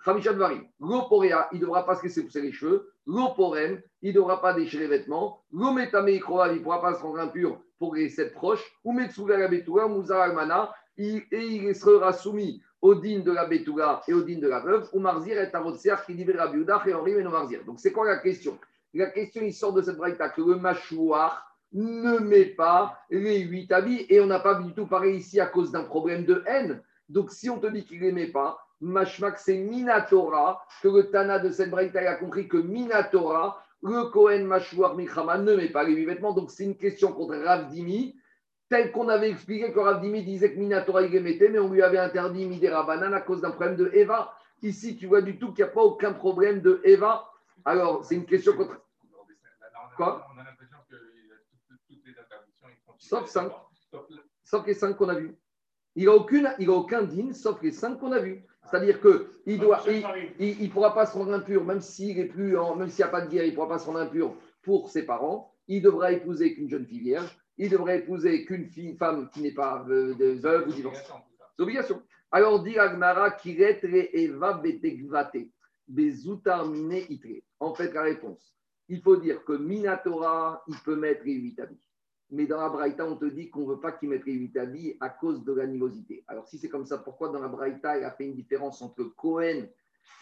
Khamisha Dvarim. L'oporea, il ne devra pas se laisser pousser les cheveux. L'oporem, il ne devra pas déchirer les vêtements. L'ometame il ne pourra pas se rendre impur pour les sept proches. Ou Metsuga la Betura, Mouza Almana, et il sera soumis au din de la Betura et au din de la veuve. Ou Marzir est à qui libère Biouda et Henri et Marzir. Donc c'est quoi la question? La question, il sort de cette braïta que le mâchoire ne met pas les huit habits et on n'a pas du tout pareil ici à cause d'un problème de haine. Donc si on te dit qu'il ne les met pas, Mashmak, c'est Minatora, que le Tana de cette braïta a compris que Minatora, le Kohen Mashouar Michama ne met pas les huit vêtements. Donc c'est une question contre Ravdimi, tel qu'on avait expliqué que Ravdimi disait que Minatora mais on lui avait interdit Midera Banane à cause d'un problème de Eva. Ici, tu vois du tout qu'il n'y a pas aucun problème de Eva. Alors, c'est une question contre. Quoi On a l'impression que toutes les interdictions. Sauf cinq. Sauf les cinq qu'on a vus. Il n'a aucune, il a aucun din, sauf les cinq qu'on a vus. C'est-à-dire qu'il doit, il, il, pourra pas se rendre impur, même s'il est plus, même s'il n'y a pas de guerre, il ne pourra pas se rendre impur pour ses parents. Il devra épouser qu'une jeune fille vierge. Il devrait épouser qu'une fille, femme qui n'est pas de veuve ou divorcée. C'est obligation. Alors dit Agmara kiretre eva betegvate bezutarmine itre. En fait, la réponse, il faut dire que Minatora, il peut mettre les huit habits. Mais dans la Braïta, on te dit qu'on ne veut pas qu'il mette les huit habits à cause de l'animosité. Alors, si c'est comme ça, pourquoi dans la Braïta, il a fait une différence entre Cohen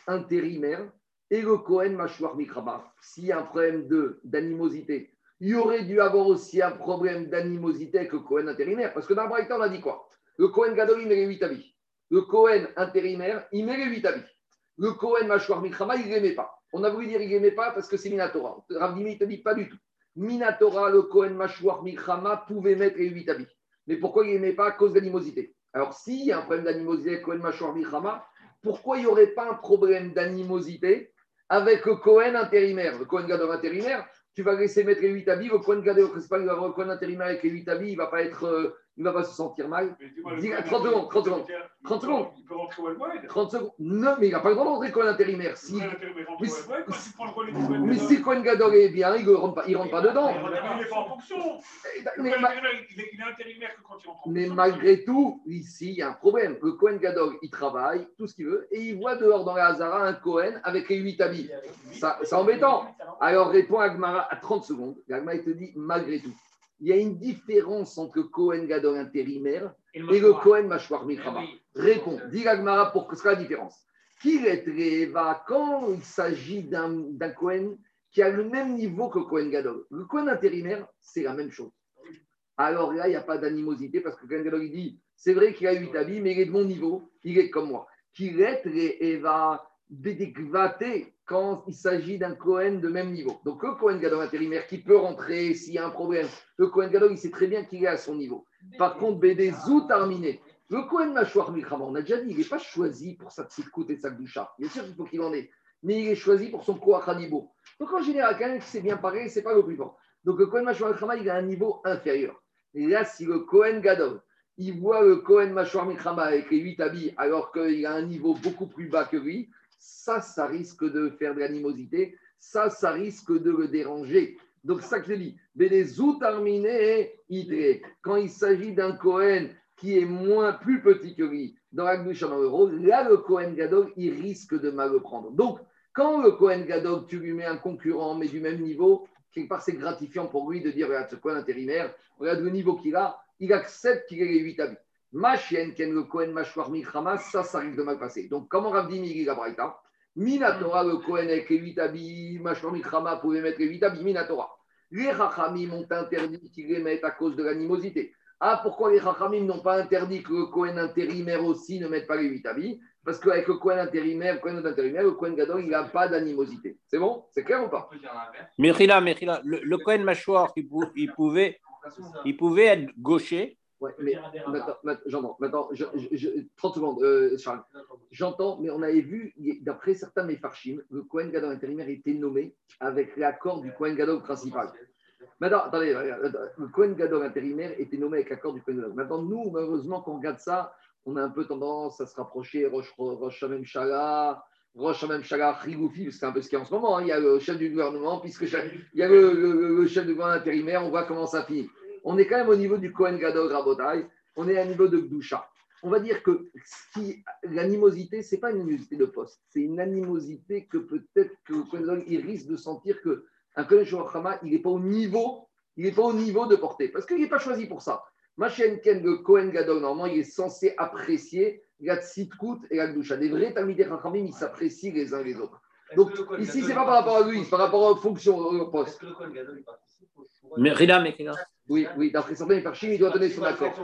intérimaire et le Cohen Mashwar Mikraba S'il y a un problème d'animosité, il y aurait dû avoir aussi un problème d'animosité avec le Cohen intérimaire. Parce que dans Braïta, on a dit quoi? Le Cohen Gadol, il met les huit habits. Le Cohen intérimaire, il met les huit habits. Le Cohen Mashwar Mikraba, il ne les met pas. On a voulu dire qu'il ne les met pas parce que c'est Minatora. Ravdimi ne te dit pas du tout. Minatora, le Kohen Mashwar Mikrama pouvait mettre les huit habits. Mais pourquoi il n'aimait pas à cause d'animosité? Alors, s'il y a un problème d'animosité Kohen Mashwar Mikrama, pourquoi il n'y aurait pas un problème d'animosité avec le Kohen intérimaire? Le Kohen Gadol intérimaire, tu vas laisser mettre les huit habits, le Kohen Gadol, il va avoir le Kohen intérimaire avec les huit habits, il ne va pas être. Il ne va pas se sentir mal. 30 secondes, 30 secondes. 30 secondes. Il peut rentrer au 30 secondes. Non, mais il n'a pas le droit d'entrer comme intérimaire. Si... Mais, mais si Cohen Gadol est bien, il ne rentre pas, il rentre pas dedans. Il n'est pas en fonction. Il est intérimaire que quand il rentre Mais malgré tout, ici, il y a un problème. Le Cohen Gadol, il travaille, tout ce qu'il veut, et il voit dehors dans la Hazara un Cohen avec les 8 habits. C'est embêtant. Alors répond Agmara à 30 secondes. Agmara, il te dit malgré tout il y a une différence entre Cohen Gadol intérimaire et le, Cohen Mashwar Milchama. Réponds, dis Agmara pour que ce soit la différence. Qui va quand il s'agit d'un Cohen qui a le même niveau que Cohen Gadol Le Cohen intérimaire, c'est la même chose. Alors là, il n'y a pas d'animosité parce que Cohen Gadol, il dit c'est vrai qu'il a 8 habits, mais il est de mon niveau, il est comme moi. Qui va dédégvater quand il s'agit d'un Cohen de même niveau. Donc le Cohen Gadol intérimaire qui peut rentrer s'il y a un problème, le Cohen Gadol, il sait très bien qu'il est à son niveau. Par contre, BD Zou terminé. Le Cohen Machouar Milchama, on a déjà dit, il n'est pas choisi pour sa petite coûte et sa doucha. Bien sûr qu'il faut qu'il en ait, mais il est choisi pour son Koach niveau. Donc en général, quelqu'un qui sait bien parler, c'est pas le plus fort. Donc le Cohen Machouar Milchama, il a un niveau inférieur. Et là, si le Cohen Gadol, il voit le Cohen Machouar Milchama avec les 8 habits, alors qu'il a un niveau beaucoup plus bas que lui, ça, ça risque de faire de l'animosité, ça, ça risque de le déranger. Donc, ça que je dis, quand il s'agit d'un Cohen qui est moins, plus petit que lui, dans la là, le Cohen Gadol, il risque de mal le prendre. Donc, quand le Cohen Gadol, tu lui mets un concurrent, mais du même niveau, quelque part, c'est gratifiant pour lui de dire, regarde, ce Cohen intérimaire, regarde le niveau qu'il a, il accepte qu'il ait les 8 habits. Ma chienne, Ken le Kohen Mashwar Milchama, ça, ça risque de mal passer. Donc, comment Ravdi Migi Gabraïta Minatora, le Kohen avec les 8 habits, Mashwar Milchama pouvait mettre les 8 habits, Minatora. Les Rachamim ont interdit qu'ils les mettent à cause de l'animosité. Ah, pourquoi les Rachamim n'ont pas interdit que le Kohen intérimaire aussi ne mette pas les 8 habits? Parce qu'avec le Kohen intérimaire, le Kohen intérimaire, le Kohen Gadol, il n'a pas d'animosité. C'est bon? C'est clair ou pas? Le, le Kohen Mashwar, il, pouvait, il pouvait être gaucher Ouais, mais j'entends. Maintenant, 30 secondes, euh, Charles. J'entends, mais on avait vu, d'après certains Mefarchim, le Kohen Gadol intérimaire était nommé avec l'accord du Kohen Gadol principal. Maintenant, attendez, le Kohen Gadol intérimaire était nommé avec l'accord du Kohen Gadol. Maintenant, nous, malheureusement, quand on regarde ça, on a un peu tendance à se rapprocher Roche, Roche Hamem Shala, Shala, Rigoufi, c'est un peu ce qu'il y a en ce moment. Hein. Il y a le chef du gouvernement, puisque il y a le, le chef du gouvernement intérimaire, on voit comment ça finit on est quand même au niveau du Kohen Gadol Rabotai, on est à niveau de Gdusha. on va dire que si, l'animosité, ce n'est pas une animosité de poste, c'est une animosité que peut-être que le Kohen Gadol, il risque de sentir que un Kohen Shorachama, il n'est pas au niveau, il n'est pas au niveau de porter, parce qu'il n'est pas choisi pour ça. Machen Ken, le Kohen Gadol, normalement, il est censé apprécier la tsitkut et la gdusha. Des vrais Talmidei Chachamim, ils s'apprécient les uns les autres. Donc, ici, ce n'est pas par rapport à lui, c'est par rapport aux fonctions, au poste. Est-ce que le Kohen Gadol il Mais Rida, mais Rida. Oui, oui, d'après certains Farchim, il doit donner son accord.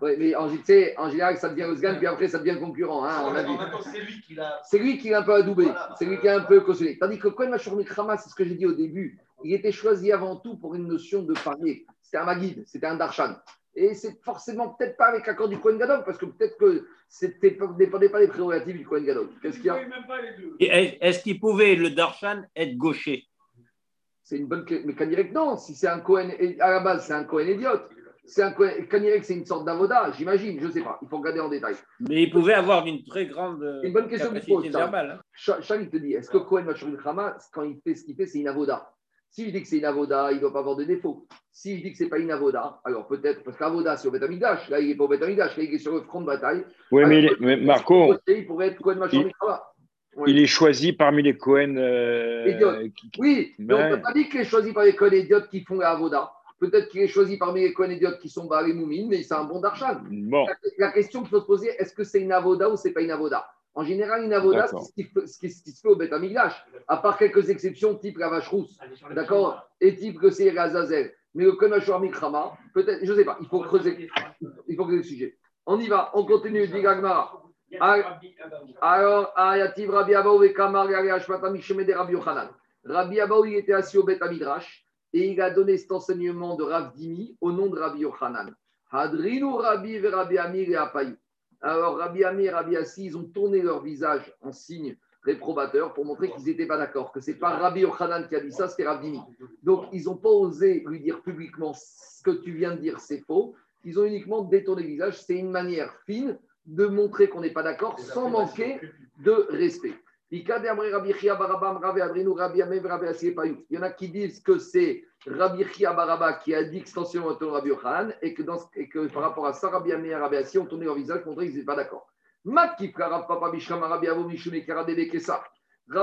Oui, mais en, tu sais, en général, ça devient Osgan, puis après, ça devient concurrent. Hein, a c'est lui qui l'a. C'est lui qui est un peu adoubé, Voilà. c'est lui qui est un peu cautionné. Tandis que Kohen Mashur Mikrama, c'est ce que j'ai dit au début, il était choisi avant tout pour une notion de parier. C'était un Maguide, c'était un Darshan. Et c'est forcément peut-être pas avec l'accord du Kohen Gadol, parce que peut-être que c'était dépendait pas des prérogatives du Kohen Gadol. Qu'est-ce qu'il y a? Est-ce qu'il pouvait, le Darshan, être gaucher? C'est une bonne. Mais Kanirek, non. Si c'est un Cohen, à la base, c'est un Cohen idiote. C'est un Cohen. Kanirek, c'est une sorte d'avoda, j'imagine. Je ne sais pas. Il faut regarder en détail. Mais il pouvait avoir une très grande euh, une bonne question que verbale. hein. Cha- Charles, il te dit est-ce que Cohen Machur Khama, quand il fait ce qu'il fait, c'est une avoda Si je dis que c'est une avoda, il ne doit pas avoir de défaut. Si je dis que ce n'est pas une avoda, alors peut-être, parce qu'avoda, c'est au Betamigdash. Là, il n'est pas au Betamigdash. Là, il est sur le front de bataille. Oui, mais, il Alors, est- mais Marco, Il pourrait être Cohen Machur Khama. il est choisi parmi les Cohen. euh, qui- Oui, mais on ne peut pas dire qu'il est choisi par les Cohen idiotes qui font la avoda. Peut-être qu'il est choisi parmi les Cohen idiotes qui sont barrés moumines, mais c'est un bon darshan. Bon, La, la question qu'il faut se poser, est-ce que c'est une avoda ou c'est pas une avoda? En général, une avoda, c'est ce qui, ce se fait au Beth à part quelques exceptions, type la vache rousse, d'accord? Et type que c'est la Zazel. Mais le Konashor Mikrama, peut-être, je ne sais pas, il faut creuser, il faut creuser le sujet. On y va, on continue, dit Gagmara. Alors, Ayativ Rabbi Abaou et Kamar Rabbi Yochanan. Rabbi Abaou, il était assis au Beth Amidrash et il a donné cet enseignement de Rav Dimi au nom de Rabbi Yochanan. Hadrinu Rabbi ve Rabbi Amir et Apayu. Alors, Rabbi Amir et Rabbi Assi, ils ont tourné leur visage en signe réprobateur pour montrer qu'ils n'étaient pas d'accord, que ce n'est pas Rabbi Yochanan qui a dit ça, c'était Rav Dimi. Donc, ils n'ont pas osé lui dire publiquement ce que tu viens de dire, c'est faux. Ils ont uniquement détourné le visage. C'est une manière fine de montrer qu'on n'est pas d'accord sans manquer de respect. Il y en a qui disent que c'est Rabbi Chia Baraba qui a dit extensément au Rabbi Yochanan et que, dans, et que par rapport à ça, Rabbi Amé et Rabbi Assi ont tourné leur visage pour montrer qu'ils n'étaient pas d'accord. Rabbi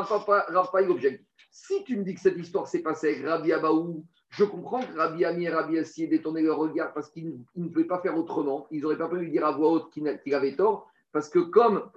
Papa, il objecte. Si tu me dis que cette histoire s'est passée avec Rabbi Abaou, je comprends que Rabbi Ami et Rabbi Assi aient détourné leur regard parce qu'ils ne- pouvaient pas faire autrement. Ils n'auraient pas pu lui dire à voix haute qu'il avait tort parce que comme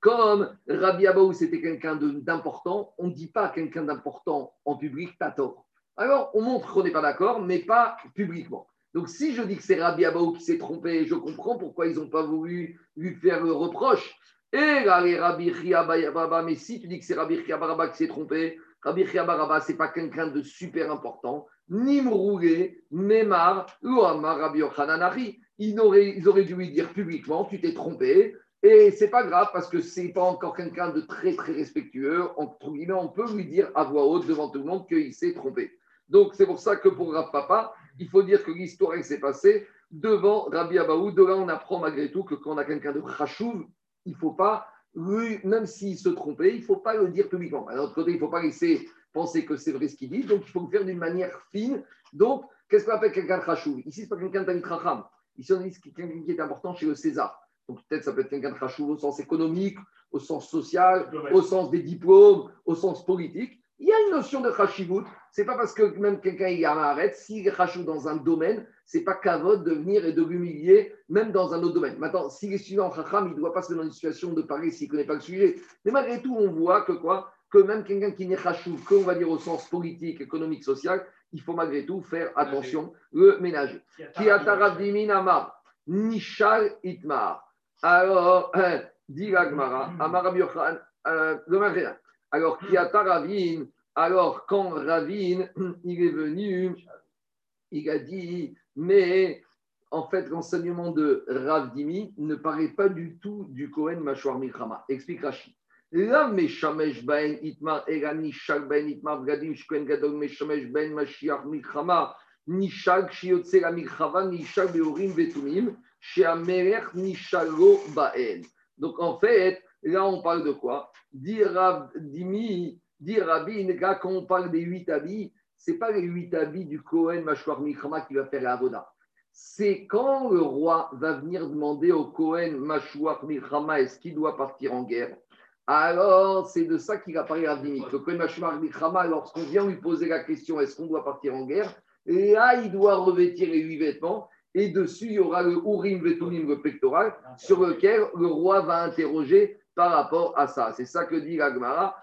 comme Rabbi Abaou, c'était quelqu'un d'important, on ne dit pas à quelqu'un d'important en public, t'as tort. Alors, on montre qu'on n'est pas d'accord, mais pas publiquement. Donc, si je dis que c'est Rabbi Abaou qui s'est trompé, je comprends pourquoi ils n'ont pas voulu lui faire le reproche. Et là, les Rabbi Baraba, mais si tu dis que c'est Rabbi Baraba qui s'est trompé, Rabbi Baraba, ce n'est pas quelqu'un de super important. Nimroulé, Memar, Lohamar, Rabbi Yochanan Ari. Ils auraient, dû lui dire publiquement, tu t'es trompé, et c'est pas grave parce que c'est pas encore quelqu'un de très très respectueux. Entre guillemets, on peut lui dire à voix haute devant tout le monde qu'il s'est trompé. Donc c'est pour ça que pour Rav Papa, il faut dire que l'histoire s'est passée devant Rabbi Abaou. De là, on apprend malgré tout que quand on a quelqu'un de khashouv, il faut pas, lui, même s'il se trompait, il faut pas le dire publiquement. D'un autre côté, il faut pas laisser penser que c'est vrai ce qu'il dit. Donc il faut le faire d'une manière fine. Donc qu'est-ce qu'on appelle quelqu'un de khashouv Ici, c'est pas quelqu'un de Racham. Ici, on dit quelqu'un qui est important chez le César. Donc peut-être ça peut être quelqu'un de khashouv au sens économique, au sens social, au sens des diplômes, au sens politique. Il y a une notion de khashivut. C'est pas parce que même quelqu'un est à arrête, s'il est dans un domaine, c'est pas kavod de venir et de l'humilier, même dans un autre domaine. Maintenant, s'il est suivant khacham, il ne doit pas se mettre dans une situation de parler s'il ne connaît pas le sujet. Mais malgré tout, on voit que quoi? Que même quelqu'un qui n'est khashou, qu'on va dire au sens politique, économique, social, il faut malgré tout faire attention, le ménager. Qui a nishal itmar. Alors, hein, dit la Gemara, Amar euh, le Maréna. Alors, qui a Ravin, alors quand Ravin, il est venu, il a dit, mais en fait, l'enseignement de Rav Dimi ne paraît pas du tout du Kohen Mashwar Milchama. Explique Rashi. Là, Meshamesh Ben Itmar, Ega Nishak Ben Itmar, Vgadim Shkohen Gadol, Meshamesh Ben Mashiach Milchama, Nishak Shiotze la Milchava, Nishak Beorim Vetumim, Sheamerech Nishalo Baen. Donc en fait, là on parle de quoi? Dire Rav Dimi, dire Rabbi, quand on parle des huit habits, ce n'est pas les huit habits du Kohen Mashwar Milchama qui va faire la Avoda. c'est quand le roi va venir demander au Kohen Mashuach Milchama est-ce qu'il doit partir en guerre? Alors, c'est de ça qu'il a parlé à Dimi. Le Kohen Mashuach Milchama, lorsqu'on vient lui poser la question est-ce qu'on doit partir en guerre, là, il doit revêtir les huit vêtements et dessus, il y aura le Urim Vetumim, le pectoral, sur lequel le roi va interroger par rapport à ça. C'est ça que dit l'Agmara.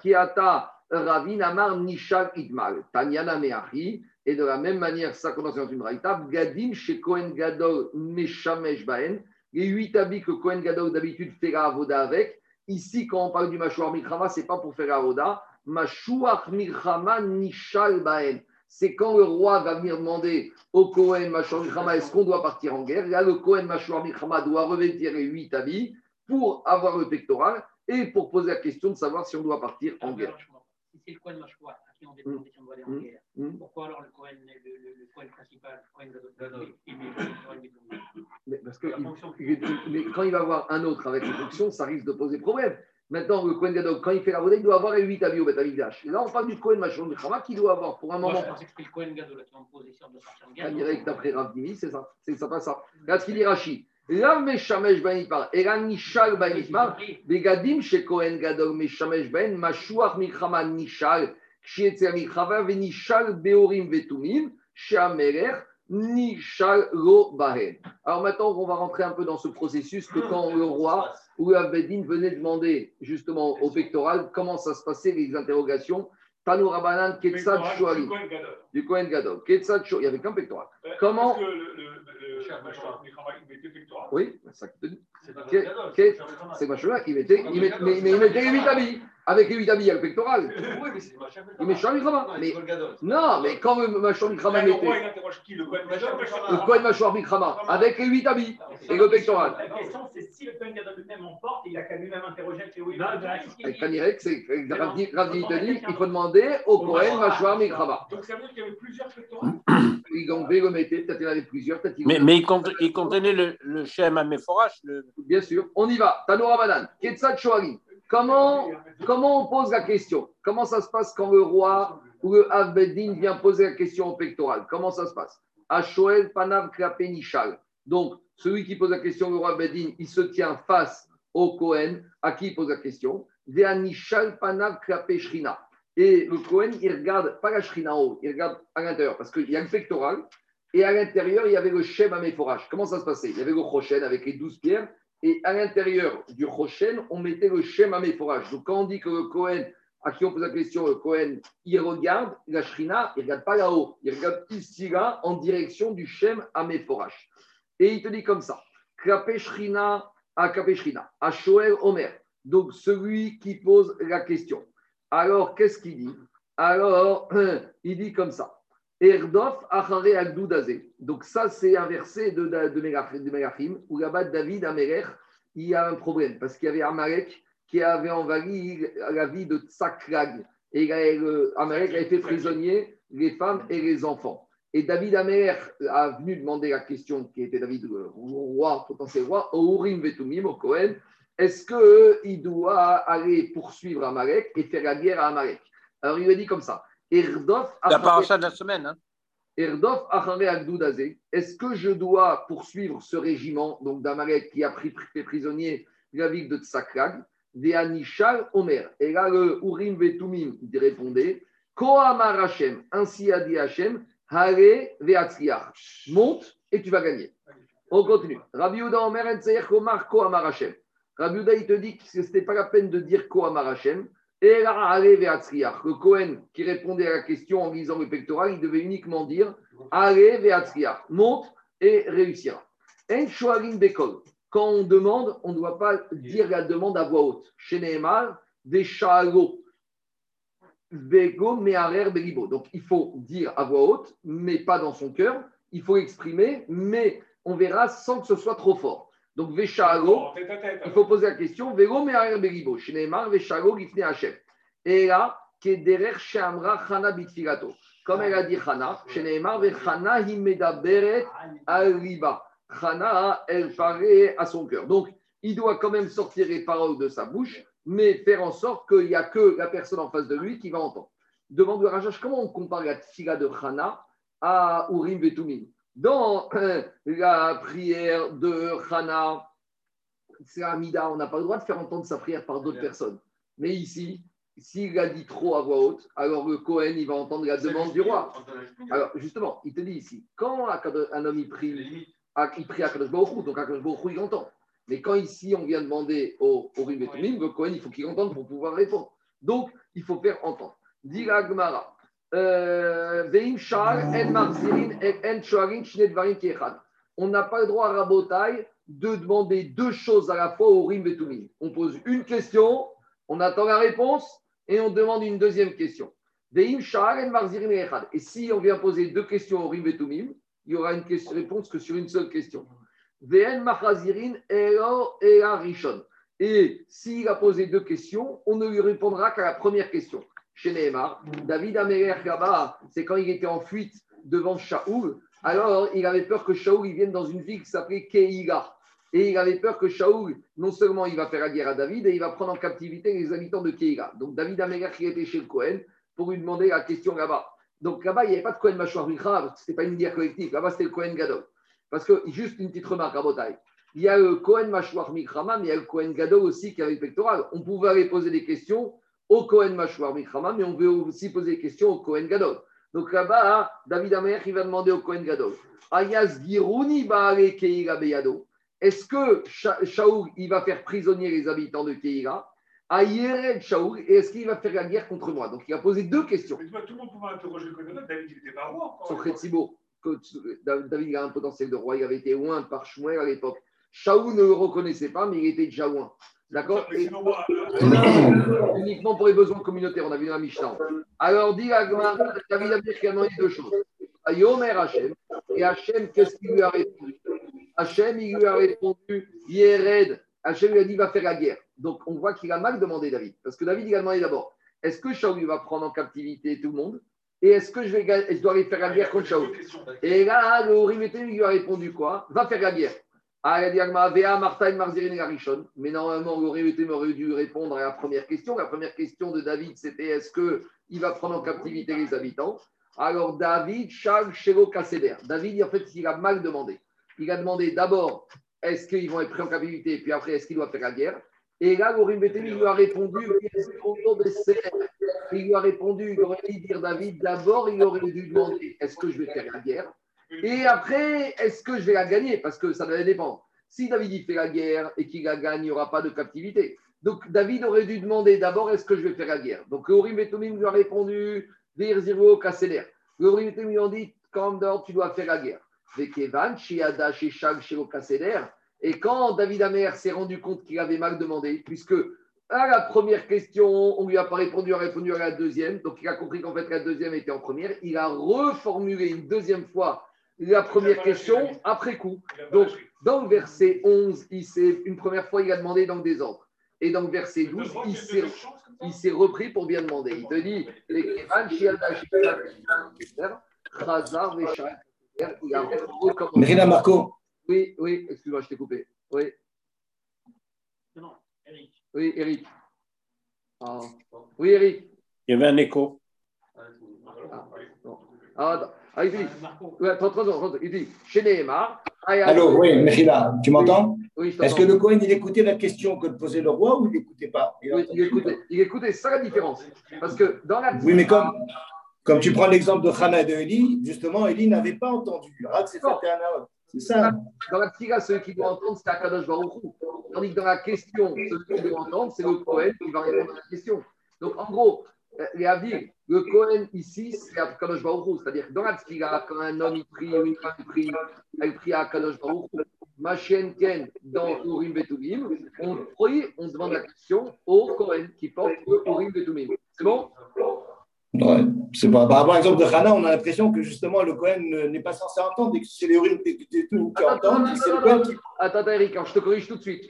Kiata Ravin Amar Nishal Idmal. Tanyana Meachi. Et de la même manière, ça commence dans une braïta. Gadim chez Kohen Gadol Meshamesh Baen. Les huit habits que Kohen Gadol d'habitude fait la avoda avec. Ici, quand on parle du Mashouar Milchama, ce n'est pas pour faire la avoda. Mashouar Milchama Nishal Baen. C'est quand le roi va venir demander au Kohen Mashouar Milchama est-ce qu'on doit partir en guerre? Là, le Kohen Mashouar Milchama doit revêtir les huit habits pour avoir le pectoral et pour poser la question de savoir si on doit partir en guerre. Si c'est le Cohen Mashkoua à qui on demande si on doit aller en Mm. guerre, Mm. pourquoi alors le Cohen, le, le, le Cohen principal, le Cohen Gadol, il met le Cohen Gadol Mais parce que il- mais quand il va avoir un autre avec une fonction, ça risque de poser problème. Maintenant, le Kohen Gadol, quand il fait la vodée, il doit avoir les 8 habits au Betamigdash. Et là, on parle du Kohen Machon de Khama qui doit avoir pour un Moi, moment. je pensais que c'était le Cohen Gadol qui est en position de partir en guerre. Direct d'après Rav Dimi, c'est ça. C'est ça, pas ça. Regarde ce qu'il dit Rashi. Ben Ben Itmar. Begadim chez Kohen Gadol Meshamesh Ben. Mashuach Milchama Nishal. Kshietzer Milchava Venishal Beorim Vetumim. Shamerer. Nishal Lo Bahen. Alors maintenant, on va rentrer un peu dans ce processus que quand le roi Abedin venait demander justement au pectoral comment ça se passait, les interrogations. Tanou Rabanan, Ketzad Shoalim, du Kohen Gadol. Ketzad Shoalim, il n'y avait qu'un pectoral. Comment- mettait pectoral. Oui, c'est ça te dis. C'est machin il mettait, il mettait, mais, mais il mettait les 8 habits. Avec les 8 habits, il y a le pectoral. Oui, mais c'est Machar Il met Charlie Rama. Non, Mais, non, mais quand le machin Mikrama Là, le Le le Kohen Machar Mikrama avec les 8 habits et le pectoral. La question, c'est si le Cohen Gadol lui-même emporte, il a qu'à lui-même interroger avec les oui. Non, mais qu'est-ce qu'il Avec dit Kanirek, c'est Ravdi dit il faut demander au Kohen Machar Mikrama. Donc ça veut dire qu'il y avait plusieurs pectorales Il enlevait, le mettait, peut-être il y en avait plusieurs, Mais, il, cont- il contenait le, le Shem Améphorach, le, Bien sûr, on y va. Tanoura Banan, Ketzad Shoalim. Comment, comment on pose la question? Comment ça se passe quand le roi ou le Avbedin vient poser la question au pectoral? Comment ça se passe? Ashoel Panav Klapé Nishal. Donc, celui qui pose la question, le roi Avbedin, il se tient face au Kohen, à qui il pose la question? Vea Nishal Panav Klapé Shrina. Et le Kohen, il regarde pas la Shrina en haut, il regarde à l'intérieur, parce qu'il y a le pectoral, et à l'intérieur, il y avait le Shem Améphorage. Comment ça se passait? Il y avait le Rochen avec les douze pierres, et à l'intérieur du Rochen, on mettait le Shem Améphorage. Donc quand on dit que le Kohen, à qui on pose la question, le Kohen, il regarde la Shrina, il ne regarde pas là-haut, il regarde ici, là, en direction du Shem Améphorage. Et il te dit comme ça Klapé Shrina, à Klapé Shrina, à Shoel Omer. Donc celui qui pose la question. Alors qu'est-ce qu'il dit? Alors, il dit comme ça. Erdof Achare Agdoudazé. Donc, ça, c'est un verset de, de, où là-bas, David Amelech, il y a un problème parce qu'il y avait Amalek qui avait envahi la vie de Tsaklag. Et Amalek avait fait prisonnier les femmes et les enfants. Et David Amelech a venu demander la question qui était David, le roi, potentiel roi, au Urim Vetumim, au Cohen. Est-ce qu'il doit aller poursuivre Amalek et faire la guerre à Amalek Alors, il lui a dit comme ça. Erdof la paracha de la semaine. Hein. Erdof est-ce que je dois poursuivre ce régiment donc d'Amalek qui a pris fait prisonnier la ville de Tsaklag, Veanishal Omer Et là, le Urim Vetumim il répondait Kohamar Hashem, ainsi a dit Hashem, Hare Veatzriach, monte et tu vas gagner. On continue. Rabbi Yehuda Omer Komar Kohamar Hashem. Rabbi Yehuda, il te dit que ce n'était pas la peine de dire Kohamar Hashem, et là. Le Kohen qui répondait à la question en lisant le pectoral, il devait uniquement dire Allez, Veatzriach, monte et réussira. En Bekol. Quand on demande, on ne doit pas dire la demande à voix haute. Chez Nehemar, des. Bego Meharer Belibo. Donc il faut dire à voix haute, mais pas dans son cœur. Il faut exprimer, mais on verra sans que ce soit trop fort. Donc à tête. il faut poser la question, Vego Meharer Belibo. Chez Nehemar, Veshalo Gifne Hachem. Et là, Kederer Shamra Chana Bitfilato. Comme elle a dit Chana, chez Nehemar, Vechana Himedaberet Al-Riba. Chana, elle paraît à son cœur. Donc, il doit quand même sortir les paroles de sa bouche, mais faire en sorte qu'il n'y a que la personne en face de lui qui va entendre. Demande le Rajash, comment on compare la tfila de Chana à Urim Vetumim? Dans euh, la prière de Hana, c'est Amida, on n'a pas le droit de faire entendre sa prière par d'autres personnes. Mais ici, s'il a dit trop à voix haute, alors le Cohen, il va entendre la demande du roi. Alors, justement, il te dit ici, quand un homme il prie, il prie à Kadosh donc Kadosh Baruch Hu, il entend. Mais quand ici, on vient demander au, au Ribetumim, le Cohen, il faut qu'il entende pour pouvoir répondre. Donc, il faut faire entendre. Dit la On n'a pas le droit à Rabotai de demander deux choses à la fois au Rim Betumim. On pose une question, on attend la réponse et on demande une deuxième question. Et si on vient poser deux questions au Rim Betumim, il y aura une réponse que sur une seule question. Et s'il a posé deux questions, on ne lui répondra qu'à la première question. Chez Nehemar, David Améler là-bas, c'est quand il était en fuite devant Shaoul. Alors, il avait peur que Shaoul vienne dans une ville qui s'appelait Keïla. Et il avait peur que Shaoul, non seulement il va faire la guerre à David, et il va prendre en captivité les habitants de Keïla. Donc, David Améler qui était chez le Cohen pour lui demander la question là-bas. Donc, là-bas, il n'y avait pas de Cohen Machouar Mikra, ce n'était pas une guerre collective. Là-bas, c'était le Cohen Gadol. Parce que, juste une petite remarque à Botaï. Il y a le Cohen Machouar Mikrama, mais il y a le Cohen Gadol aussi qui avait pectoral. On pouvait aller poser des questions au Cohen Machouar Mikrama, mais on veut aussi poser des questions au Cohen Gadol. Donc là-bas, hein, David Amer, il va demander au Cohen Gadol Ayaz Girouni Baale Keira Beyado. Est-ce que Shaoul, il va faire prisonnier les habitants de Keira? Ayered Shaoul, et est-ce qu'il va faire la guerre contre moi? Donc il a posé deux questions. Mais tout le monde pouvait interroger le Cohen David, il n'était pas roi David a un potentiel de roi, il avait été loin par Shmuel à l'époque. Shaoul ne le reconnaissait pas, mais il était déjà loin. D'accord Et- Uniquement pour les besoins communautaires, on a vu dans la Mishnah. Alors, dit Agmar, David a dit qu'il a demandé deux choses. Ayomer Hachem. Et Hachem, qu'est-ce qu'il lui a répondu? Hachem, il lui a répondu Yered. Hachem lui a dit va faire la guerre. Donc, on voit qu'il a mal demandé David. Parce que David, il a demandé d'abord est-ce que Shaoul va prendre en captivité tout le monde? Et est-ce que je, vais, je dois aller faire la guerre contre Shaoul et là, le Rimete lui a répondu quoi? Va faire la guerre. Ah. Mais normalement, le Rimete aurait dû répondre à la première question. La première question de David, c'était est-ce qu'il va prendre en captivité les habitants? Alors, David, Shag, Shelo, Kasseder. David, en fait, il a mal demandé. Il a demandé d'abord est-ce qu'ils vont être pris en captivité, puis après, est-ce qu'il doit faire la guerre? Et là, Rimete lui a répondu il lui a répondu, il aurait dû dire David, d'abord, il aurait dû demander est-ce que je vais faire la guerre? Et après, est-ce que je vais la gagner? Parce que ça devait dépendre. Si David il fait la guerre et qu'il la gagne, il n'y aura pas de captivité. Donc David aurait dû demander d'abord est-ce que je vais faire la guerre? Donc le Urim et Tumim lui a répondu Vir Zirvo Kasseder. Le Urim et Tumim lui ont dit dehors, tu dois faire la guerre. Vekevan. Et quand David Amer s'est rendu compte qu'il avait mal demandé, puisque à la première question, on lui a pas répondu, il a répondu à la deuxième. Donc, il a compris qu'en fait, la deuxième était en première. Il a reformulé une deuxième fois la première question après coup. Donc, dans le verset 11, il s'est, une première fois, il a demandé dans le désordre. Et dans le verset 12, il s'est, il s'est repris pour bien demander. Il te dit. Mérina Marco, Oui, oui, excuse-moi, je t'ai coupé. Oui, Non, Eric. oui, Eric. Ah. Oui, Eric. Il y avait un écho. Ah, attends. Ah, dit, Marco. ouais, attends, attends, attends, il dit, chez Nehemar. allô, oui, Mérina, tu m'entends Oui, Est-ce que le Cohen, il écoutait la question que posait le roi ou il n'écoutait pas Il Oui, il écoutait, il écoutait, c'est ça la différence. Parce que dans la. Oui, mais comme, comme tu prends l'exemple de Hana et de Eli, justement, Eli n'avait pas entendu. C'est ça. Dans la tira, celui qui doit entendre, c'est Akadosh Baruch. Tandis que dans la question, celui qui doit entendre, c'est le Cohen qui va répondre à la question. Donc, en gros, euh, les Avdir, le Cohen ici, c'est Akadosh Baruch Hu. C'est-à-dire que dans la tira, quand un homme il prie, ou une femme prie, elle prie à Akadosh Baruch. Machen Ken dans Urim Betubim, on prie, on demande la question au Cohen qui porte le Urim Betubim. C'est bon? Ouais, c'est pas. Par rapport à l'exemple de Hana, on a l'impression que justement le Cohen euh, n'est pas censé entendre et que c'est les urines qui entendent. Attends, attends, Eric, alors je te corrige tout de suite.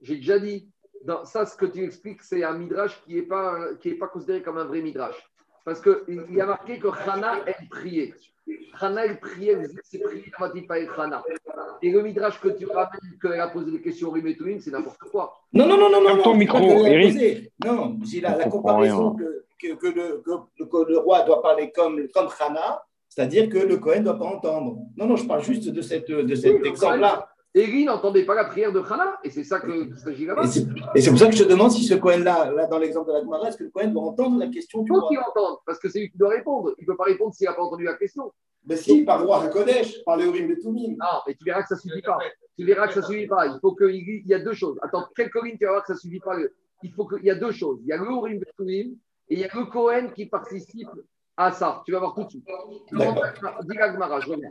J'ai déjà dit, dans, ça, ce que tu expliques, c'est un midrash qui n'est pas, qui est pas considéré comme un vrai midrash. Parce qu'il y a marqué que Hana, elle priait. Hana, elle priait, vous dites, c'est prier quand il pas Hana. Et le midrash que tu ramènes, qu'elle a posé des questions au c'est n'importe quoi. Non, non, non, non, non. Ton non, micro, Eric. Non, j'ai la, la comparaison que, que, que le, que- que le roi doit parler comme, comme Hana, C'est-à-dire que le Cohen ne doit pas entendre. Non, non, je parle juste de, cette, de cet le exemple-là. Élie n'entendait pas la prière de Hana, et c'est ça que s'agit là-bas. Et c'est- pour ça que je te demande si ce Cohen-là, là, dans l'exemple de la Gemara, est-ce que le Cohen doit entendre la question du Il faut qu'il entende, parce que c'est lui qui doit répondre. Il ne peut pas répondre s'il n'a pas entendu la question. Mais si, par roi Hakodesh, par le Urim et Tumim. Non, mais tu verras que ça ne suffit pas. Tu verras que ça ne suffit pas. Il faut qu'il il y a deux choses. Attends, quelle colline tu vas voir que ça ne suffit pas Il faut qu'il y a deux choses. Il y a le Urim Beturim et il y a le Cohen qui participe à ça. Tu vas voir tout de suite. Dis la Gemara, je reviens.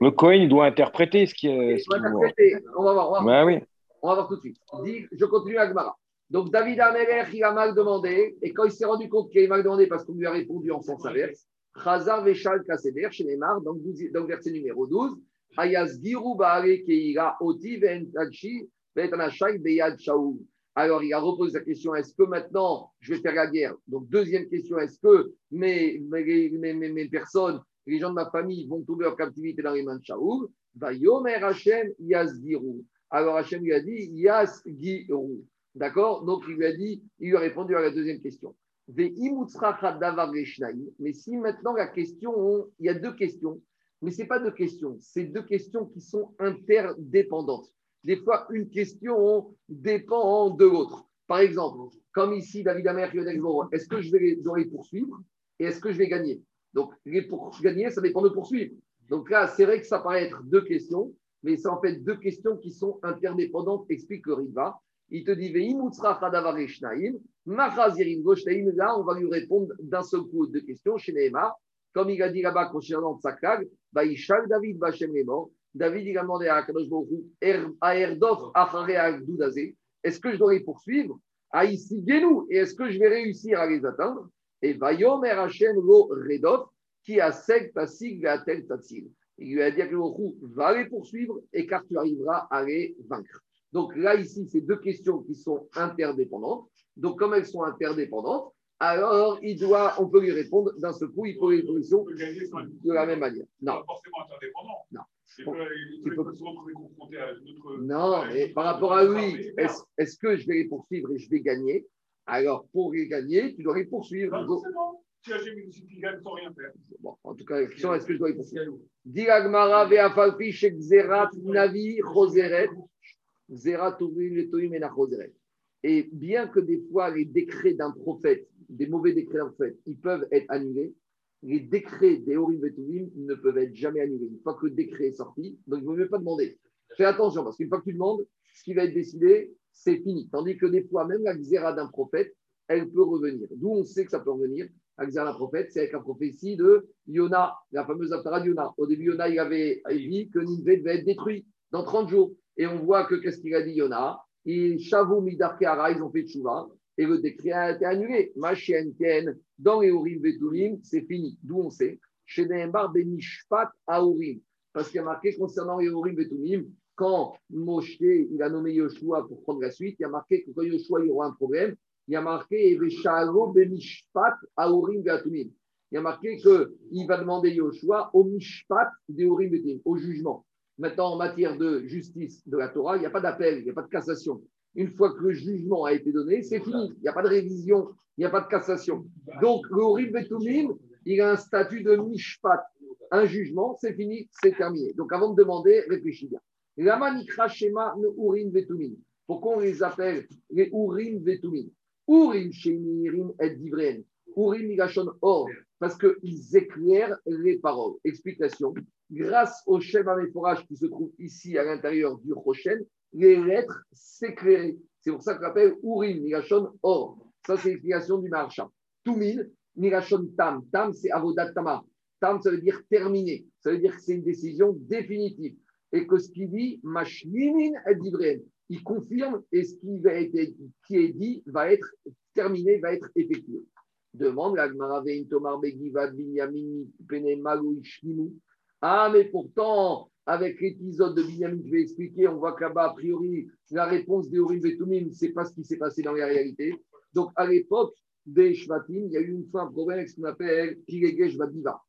Le Cohen, il doit interpréter ce qui est. ce On va qu'il voit. interpréter. On va voir. On va voir. Bah oui. On va voir tout de suite. Dis- je continue à Gemara. Donc David Amelech, il a mal demandé, et quand il s'est rendu compte qu'il avait mal demandé parce qu'on lui a répondu en sens inverse, Chazar Veshal Kaseder, chez Neymar, donc, 12 donc verset numéro 12, Ayaz Giru Keira Oti Ventachi Vetanashai Beyad Shaul. Alors il a reposé sa question est-ce que maintenant je vais faire la guerre? Donc deuxième question est-ce que mes, personnes, les gens de ma famille vont tomber en captivité dans les mains de Hashem Yaz Giru. Alors Hachem lui a dit Yas Giru. D'accord? Donc il lui a dit, il lui a répondu à la deuxième question. Mais si maintenant la question, il y a deux questions, mais ce n'est pas deux questions, c'est deux questions qui sont interdépendantes. Des fois, une question dépend de l'autre. Par exemple, comme ici, David Amer, est-ce que je vais les, poursuivre et est-ce que je vais gagner? Donc, les pour gagner, ça dépend de poursuivre. Donc là, c'est vrai que ça paraît être deux questions, mais c'est en fait deux questions qui sont interdépendantes, explique le Riva. Il te dit. Là, on va lui répondre d'un seul coup deux questions chez Nehemar. Comme il a dit là-bas concernant Vaishal David Bachem les morts. David, il a demandé à Hu, Er- à Erdof est-ce que je dois les poursuivre? À ici et est-ce que je vais réussir à les atteindre? Et Vayomer Hashem Lo Redof, qui a Seg Tasig Vatel Tatsil. Il lui a dit Baruch Hu, va les poursuivre, et car tu arriveras à les vaincre. Donc là, ici, c'est deux questions qui sont interdépendantes. Donc, comme elles sont interdépendantes, alors il doit, on peut lui répondre d'un seul coup, il peut sans être de la même manière. Non, pas forcément interdépendant. Non. Il Bon. peut, il Tu peut, peux- il peut se retrouver confronté à une autre. non, une mais par rapport à lui, est-ce est-ce que je vais les poursuivre et je vais gagner? Alors, pour les gagner, tu dois les poursuivre. Donc, forcément. Si Hachem il décide qu'il gagne sans rien faire. bon, en tout cas, la question, est-ce que je dois les poursuivre? Dit Agmara ve'afalpi shek zerat navi choseret, zerat uvrim letoim ena choseret. Et bien que des fois, les décrets d'un prophète, des mauvais décrets d'un prophète, ils peuvent être annulés, les décrets des Horim Vetuvim ne peuvent être jamais annulés. Une fois que le décret est sorti, donc il ne vaut mieux pas demander. Fais attention, parce qu'une fois que tu demandes, ce qui va être décidé, c'est fini. Tandis que des fois, même la xéra d'un prophète, elle peut revenir. D'où on sait que ça peut revenir. La xéra d'un prophète, c'est avec la prophétie de Yona, la fameuse Aftara de Yona. Au début, Yona, il avait dit que Nineveh devait être détruit dans 30 jours. Et on voit que qu'est-ce qu'il a dit Yona Et Shavu ils ont fait tchouva. Et le décret a été annulé. Machienken, dans les Urim c'est fini. D'où on sait. Chez Nehemar, Benishpat Aourim. Parce qu'il y a marqué concernant les Urim quand Moshe il a nommé Yoshua pour prendre la suite, il y a marqué que quand Yoshua il aura un problème, il y a marqué Benishpat Aourim Vetulim. Il y a marqué qu'il va demander Yoshua au Mishpat des Urim au jugement. Maintenant, en matière de justice de la Torah, il n'y a pas d'appel, il n'y a pas de cassation. Une fois que le jugement a été donné, c'est fini. Il n'y a pas de révision, il n'y a pas de cassation. Donc, le Urim Vetumim, il a un statut de Mishpat. Un jugement, c'est fini, c'est terminé. Donc, avant de demander, réfléchis bien. Lama Nikra Shema Urim Vetumim. Pourquoi on les appelle les Urim Vetumim Urim Shemirim et Divren. Urim Igashon Or. Parce qu'ils éclairent les paroles. Explication. Grâce au Shem Améphorage qui se trouve ici à l'intérieur du Rochen, les lettres s'éclairaient. C'est pour ça qu'on appelle Urim, Migashon, Or. Ça, c'est l'explication du Maharsha. Tumin, Migashon, Tam. Tam, c'est Avodat Tamar. Tam, ça veut dire terminé. Ça veut dire que c'est une décision définitive. Et que ce qu'il dit, Mashlimin et Divren, il confirme et ce qui, va être, qui est dit va être terminé, va être effectué. Demande la Tomar Begivad Binyamin Pene Malou. Ah, mais pourtant, avec l'épisode de Binyamin que je vais expliquer, on voit que là-bas, a priori, la réponse des Urim Vetumim, ce n'est pas ce qui s'est passé dans la réalité. Donc, à l'époque des Shvatim, il y a eu une fois un problème avec ce qu'on appelle Kiregesh Vadiva.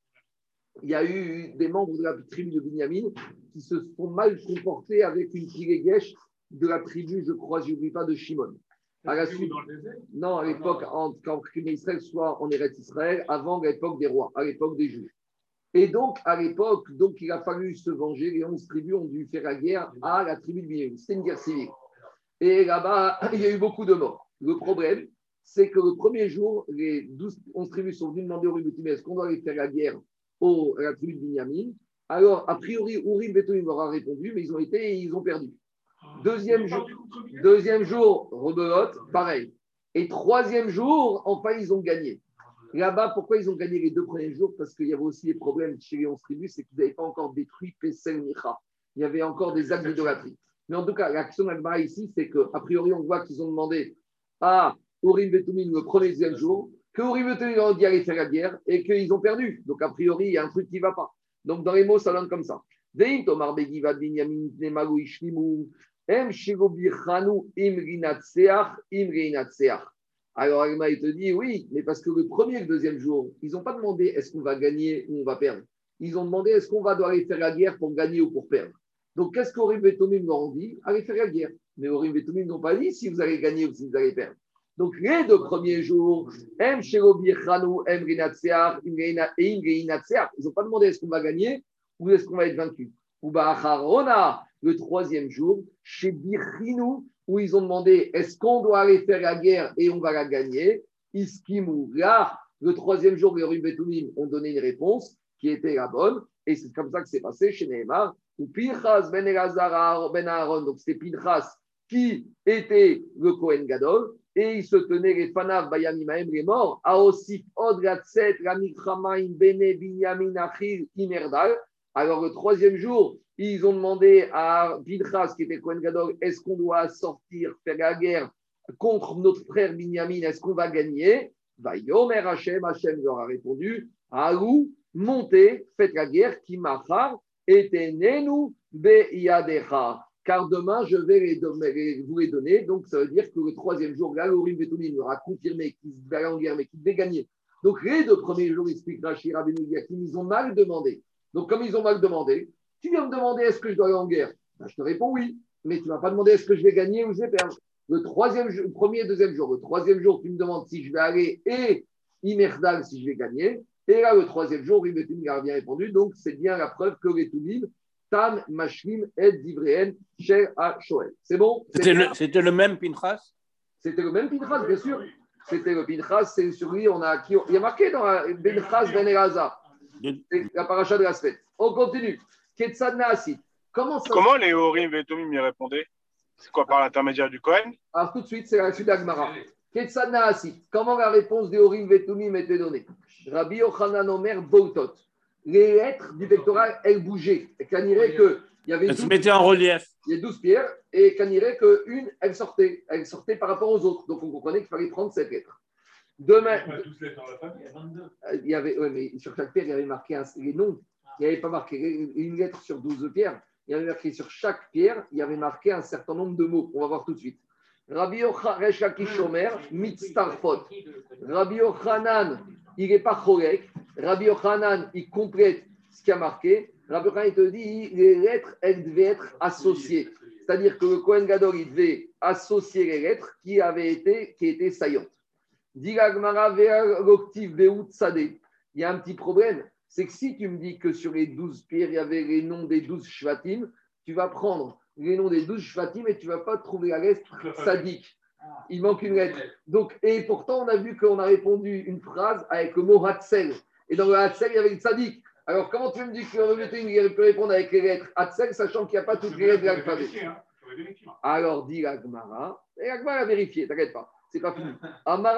Il y a eu des membres de la tribu de Binyamin qui se sont mal comportés avec une Kiregesh de la tribu, je crois, je n'oublie pas, de Shimon. À la suite, non, à l'époque, en- quand Israël soit en Eretz Israël, avant l'époque des rois, à l'époque des juges. Et donc, à l'époque, donc, il a fallu se venger. Les 11 tribus ont dû faire la guerre à la tribu de Binyamin. C'était une guerre civile. Et là-bas, il y a eu beaucoup de morts. Le problème, c'est que le premier jour, les 12, 11 tribus sont venues demander au Urim est-ce qu'on doit aller faire la guerre au, à la tribu de Binyamin? Alors, a priori, Urim Betumim leur a répondu, mais ils ont été et ils ont perdu. Deuxième jour, deuxième jour, rebelote, pareil. Et troisième jour, enfin, ils ont gagné. Là-bas, pourquoi ils ont gagné les deux premiers jours? Parce qu'il y avait aussi des problèmes chez les 11 tribus, c'est qu'ils n'avaient pas encore détruit Pesel Micha. Il y avait encore des actes d'idolâtrie. Mais en tout cas, l'action d'Agmara ici, c'est qu'a priori, on voit qu'ils ont demandé à Urim Betumim le premier deuxième jour, que Urim Betumim ont dit aller faire la guerre et qu'ils ont perdu. Donc, a priori, il y a un truc qui ne va pas. Donc, dans les mots, ça donne comme ça. Alors, Agma, il te dit oui, mais parce que le premier et le deuxième jour, ils n'ont pas demandé est-ce qu'on va gagner ou on va perdre. Ils ont demandé est-ce qu'on va devoir aller faire la guerre pour gagner ou pour perdre. Donc, qu'est-ce qu'Orim Betomim leur ont dit Allez faire la guerre? Mais Orim Betomim n'ont pas dit si vous allez gagner ou si vous allez perdre. Donc, les deux premiers jours, Em Rinatseach Imri Natseach. Ils n'ont pas demandé est-ce qu'on va gagner ou est-ce qu'on va être vaincu. Ou Ba'acharona, le troisième jour, chez Birchinu, où ils ont demandé est-ce qu'on doit aller faire la guerre et on va la gagner? Iskimu. Là, le troisième jour, les Urim Betumim ont donné une réponse qui était la bonne. Et c'est comme ça que c'est passé chez Nehemar. Ou Pinchas ben ben Aaron, donc c'était Pinchas qui était le Kohen Gadol. Et il se tenait les Fanav Bayamimaem, les morts. Aosif Od Gatset, Ramikramaim Bene Binyamin Achil Imerdal. Alors le troisième jour, ils ont demandé à Pinchas, qui était Kohen Gadol, est-ce qu'on doit sortir, faire la guerre contre notre frère Binyamin? Est-ce qu'on va gagner? Vayomer Hashem, Hashem leur a répondu Alou, montez, faites la guerre, qui machar, etenenu beyadecha. Car demain, je vais vous les donner. Donc, ça veut dire que le troisième jour, là, l'Urim Betunim leur a confirmé qu'ils aller en guerre, mais qu'ils devaient gagner. Donc, les deux premiers jours, explique Rachid Rabbeinu Yakim, ils ont mal demandé. Donc, comme ils ont mal demandé, tu viens me demander est-ce que je dois aller en guerre? Ben, Je te réponds oui, mais tu ne vas pas demander est-ce que je vais gagner ou je vais perdre? Le troisième jour, premier et deuxième jour. Le troisième jour, tu me demandes si je vais aller et Imerdal si je vais gagner. Et là, le troisième jour, Ribetim a bien répondu. Donc, c'est bien la preuve que les Tam, Mashlim, Ed, Divreen, Cher, à Shoel. C'est bon? C'était le, même Pinchas? C'était le même Pinchas, bien sûr. C'était le Pinchas, c'est sur lui, on a, qui, il y a marqué dans la- Pinchas Ben Elazar. La paracha de la semaine. On continue. Naasit. Comment ça Comment les Orim Betomim y répondaient? C'est quoi par l'intermédiaire du Cohen Alors tout de suite, c'est la suite d'Agmara. Ketzad Naasit. Comment la réponse des Horim Vetumim était donnée? Rabbi Yochanan Omer Boltot. Les lettres du pectoral, elles bougeaient. Et qu'on dirait qu'il y avait Elle se 12, mettait en relief. il y a 12 pierres et qu'on dirait qu'une, elle sortait. Elle sortait par rapport aux autres. Donc on comprenait qu'il fallait prendre cette lettre. Demain, On va tous les dans la famille. Il y a 22. Euh, il y avait, ouais, mais sur chaque pierre, il y avait marqué un- les noms. Il n'y avait pas marqué une lettre sur 12 pierres. Il y avait marqué sur chaque pierre, il y avait marqué un certain nombre de mots. On va voir tout de suite. Rabbi Yocharesh Akishomer, Mitztarfot. Rabbi Yochanan, il n'est pas chorek. Rabbi Yochanan, il complète ce qui a marqué. Rabbi Yochanan, il te dit, les lettres, elles devaient être associées. C'est-à-dire que le Kohen Gadol, il devait associer les lettres qui avaient été, qui étaient saillantes. Sadeh. Il y a un petit problème, c'est que si tu me dis que sur les 12 pierres, il y avait les noms des 12 shvatim, tu vas prendre les noms des 12 shvatim et tu ne vas pas trouver la lettre sadique. Il manque une lettre. Donc, et pourtant, on a vu qu'on a répondu une phrase avec le mot Hatzel. Et dans le Hatzel, il y avait le sadique. Alors, comment tu me dis qu'on peut répondre avec les lettres Hatzel, sachant qu'il n'y a pas toutes les lettres de l'alphabet hein. Alors, dit l'Agmara, et l'Agmara a vérifié, t'inquiète pas, c'est pas fini.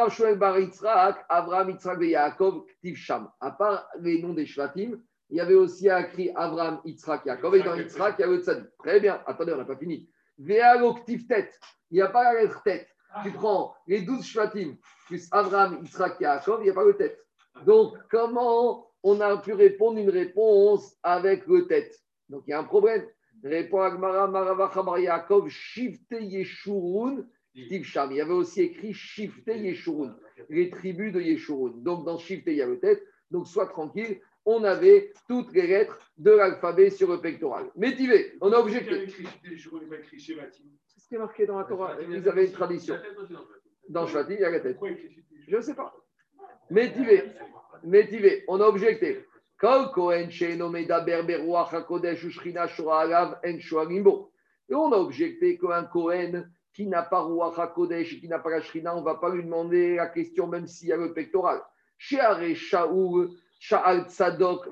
Shoel Bar Yitzhak, Avraham, Yitzhak et Yaakov, Ktiv Sham. À part les noms des Shvatim, il y avait aussi écrit Avraham, Yitzhak, Yaakov, et dans Yitzhak, il y avait le Tzadik. Très bien, attendez, on n'a pas fini. Vealo Ktiv Tête, il n'y a pas la lettre tête. Tu prends les 12 Shvatim, plus Avraham, Yitzhak, Yaakov, il n'y a pas le tête. Donc, comment on a pu répondre une réponse avec le tête Donc, il y a un problème. Répond Agmara, Marava, Chamar, Yaakov, Shifte Yeshurun. Il y avait aussi écrit Shifte Yeshurun, les tribus de Yeshurun. Donc, dans Shifte, il y a le tête. Donc, sois tranquille, on avait toutes les lettres de l'alphabet sur le pectoral. Métivé, on a objecté. C'est ce qui est marqué dans la Torah. Ils avaient une tradition. Dans Shvatim, il y a la tête. Je ne sais pas. Métivé, métivé, on a objecté. Et on a objecté qu'un Kohen qui n'a pas Ruach HaKodesh et qui n'a pas la Shrina, on ne va pas lui demander la question même s'il y a le pectoral. Sha'al Tzadok.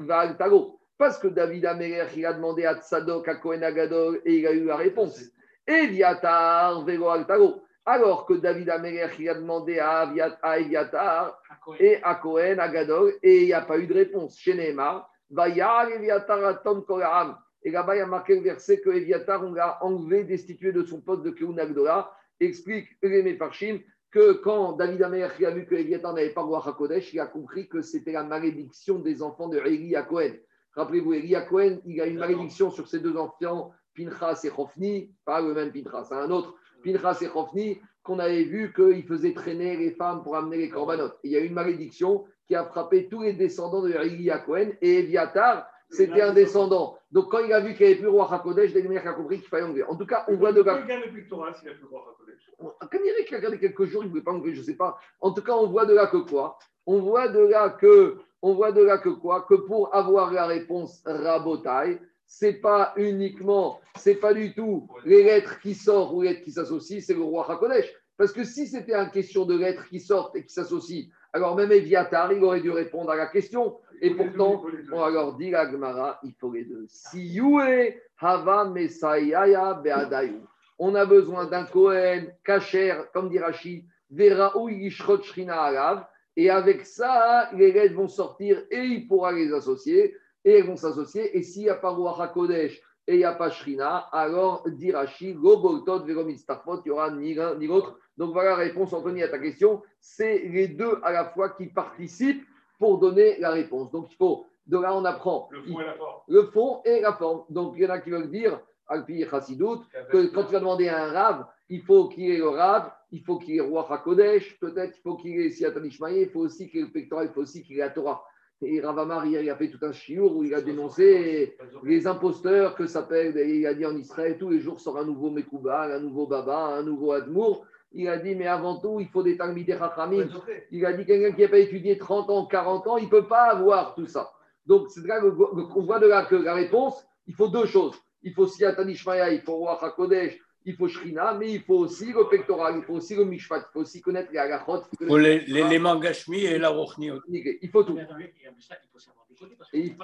Parce que David Améler, il a demandé à Tzadok, à Kohen Agadol, et il a eu la réponse. Eviatar Velo Al Talo. Alors que David Améler, il a demandé à, Eviatar et à Kohen Agadol, et il n'y a pas eu de réponse. Chez Neymar, Vayar Eviatar Atom Kolam. Et là-bas, il y a marqué le verset que Eviatar, on l'a enlevé, destitué de son poste de Keun Agdola. Explique les Mefarshim que quand David Amer a vu que Eviatar n'avait pas roi Hakodesh, il a compris que c'était la malédiction des enfants de Eli à Cohen. Rappelez-vous, Eli à Cohen, il a une malédiction sur ses deux enfants, Pinchas et Chofni, pas le même Pinchas, un autre, Pinchas et Chofni, qu'on avait vu qu'il faisait traîner les femmes pour amener les corbanotes. Il y a une malédiction qui a frappé tous les descendants de Eli à Cohen, et Eviatar, c'était un descendant. Donc quand il a vu qu'il n'y avait plus roi Hakodesh, David a compris qu'il fallait enlever. En tout cas, on voit de là. Comme il a regardé quelques jours, il ne voulait pas enlever, je ne sais pas. En tout cas, on voit de là que quoi? On voit de là que, on voit de là que quoi? Que pour avoir la réponse rabotaille, c'est pas uniquement, c'est pas du tout les lettres qui sortent ou les lettres qui s'associent, c'est le roi Hakodesh. Parce que si c'était une question de lettres qui sortent et qui s'associent, alors même Eviatar, il aurait dû répondre à la question. Et pourtant, on alors dit la Gemara, il faut les deux. Si Yue Hava Mesayaya Beadayu. On a besoin d'un Kohen, Kacher, comme dit Rashi, Veraou Yishrot Shrina Alav. Et avec ça, les lettres vont sortir et il pourra les associer. Et elles vont s'associer. Et s'il n'y a pas Ruach HaKodesh et il n'y a pas Shrina, alors dit Rashi, Go Boltot Verom Istarfot, il n'y aura ni l'un ni l'autre. Donc voilà la réponse, Anthony, à ta question. C'est les deux à la fois qui participent pour donner la réponse. Donc il faut, de là on apprend Le fond et la forme. le fond et la forme. Donc il y en a qui veulent dire, Alpi Chassidout, que quand tu vas demander à un rave, il faut qu'il ait le rave, il faut qu'il ait roi HaKodesh, peut-être il faut qu'il ait Siyatan Ishmael, il faut aussi qu'il ait le pectoral, il faut aussi qu'il ait la Torah. Et Rav Amar, hier, il a fait tout un chiour où il a dénoncé les imposteurs que s'appelle, il a dit en Israël, tous les jours sort un nouveau Mekouba, un nouveau Baba, un nouveau Admour. Il a dit, mais avant tout, il faut des Talmidei Chachamim. Il a dit quelqu'un qui n'a pas étudié 30 ans, 40 ans, il ne peut pas avoir tout ça. Donc, c'est là qu'on voit de là que la réponse, il faut deux choses. Il faut Ishmael, il faut Roi HaKodesh, il faut Shrina, mais il faut aussi le pectoral, il faut aussi le Mishpat, il faut aussi connaître les halachot. il faut l'élément Gashmi et la Rochni. Il faut tout. Et il-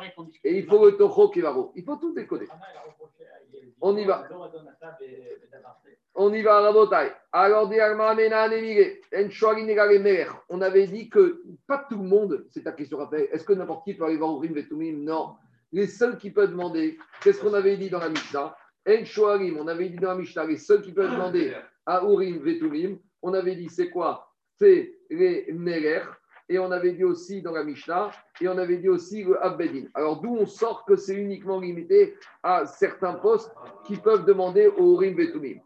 Et il faut le Toho Kevaro. Il faut tout décoder. Rama, il a reproché à Yael, On y va. On y va à. Alors, Shoarin, Negare, Melech. on avait dit que pas tout le monde, c'est ta question rappel, est-ce que n'importe qui peut aller voir Urim Vetumim? Non. Les seuls qui peuvent demander, qu'est-ce qu'on avait dit dans la Mishnah En Shoarim, on avait dit dans la Mishnah, les seuls qui peuvent demander à Urim Vetumim, on avait dit c'est quoi? C'est les. Et on avait dit aussi dans la Mishnah, et on avait dit aussi le Abbedin. Alors d'où on sort que c'est uniquement limité à certains postes qui peuvent demander au Urim Vetumim.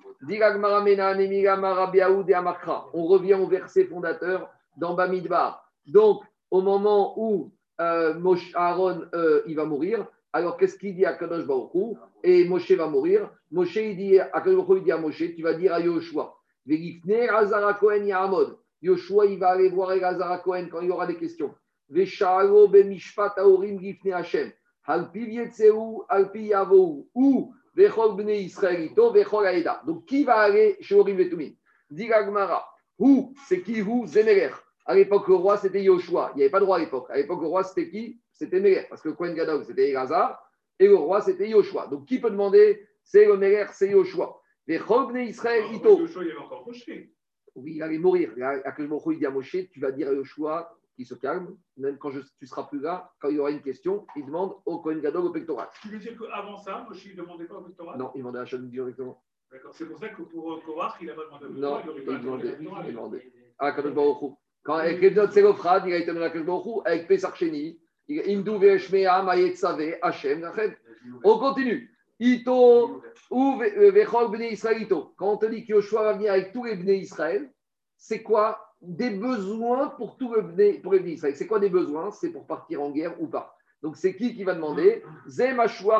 On revient au verset fondateur dans Bamidbar. Donc, au moment où euh, Moshe- Aaron euh, il va mourir, alors qu'est-ce qu'il dit à Kadosh Baruch Hu Et Moshe va mourir. Moshe il dit à Kadosh Baruch Hu, il dit à Moshe, tu vas dire à Yoshua, Vegifne Razara Kohen Yahamod. Yoshua, il va aller voir Razara Kohen quand il y aura des questions. Veshalo bemishpat aorim gifne Hashem. Alpi yetzeu, alpi yavou. Ou vechol bnei Israelito, vechol aeda. Donc, qui va aller chez Orim Vetumim? Dit la Gemara. Ou, c'est qui Ou Zemeler. À l'époque, le roi, c'était Yoshua. Il n'y avait pas de roi à l'époque. À l'époque, le roi, c'était qui? C'était Meler. Parce que Kohen Gadol, c'était Elazar. Et le roi, c'était Yoshua. Donc, qui peut demander C'est le Meler, c'est Yoshua. Vechol bnei Israël, Ito. Yoshua, il y avait encore Moshe. Oui, il allait mourir. Akash Baruch Hu, il dit à Moshe, tu vas dire à Yoshua qu'il se calme, même quand je, tu seras plus là, quand il y aura une question, il demande au Kohen Gadol au pectoral. Tu veux dire qu'avant ça, Moshe ne demandait pas au pectoral? Non, il demandait à Hachem directement. D'accord. C'est pour ça que pour Korach, il n'a pas demandé au Non, pectoral. il aurait pas demandait. Il demandait. À Akash Baruch. Quand avec les Sélophrad, il a été demandé à Baruch Hu, avec Pesach Sheni, On continue. Ito ou ve- vechol bnei Israël Ito. Quand on te dit que Yoshua va venir avec tous les bnei Israël, c'est quoi Des besoins pour tout le bnei, pour les Israël? C'est quoi des besoins? C'est pour partir en guerre ou pas? Donc c'est qui qui va demander?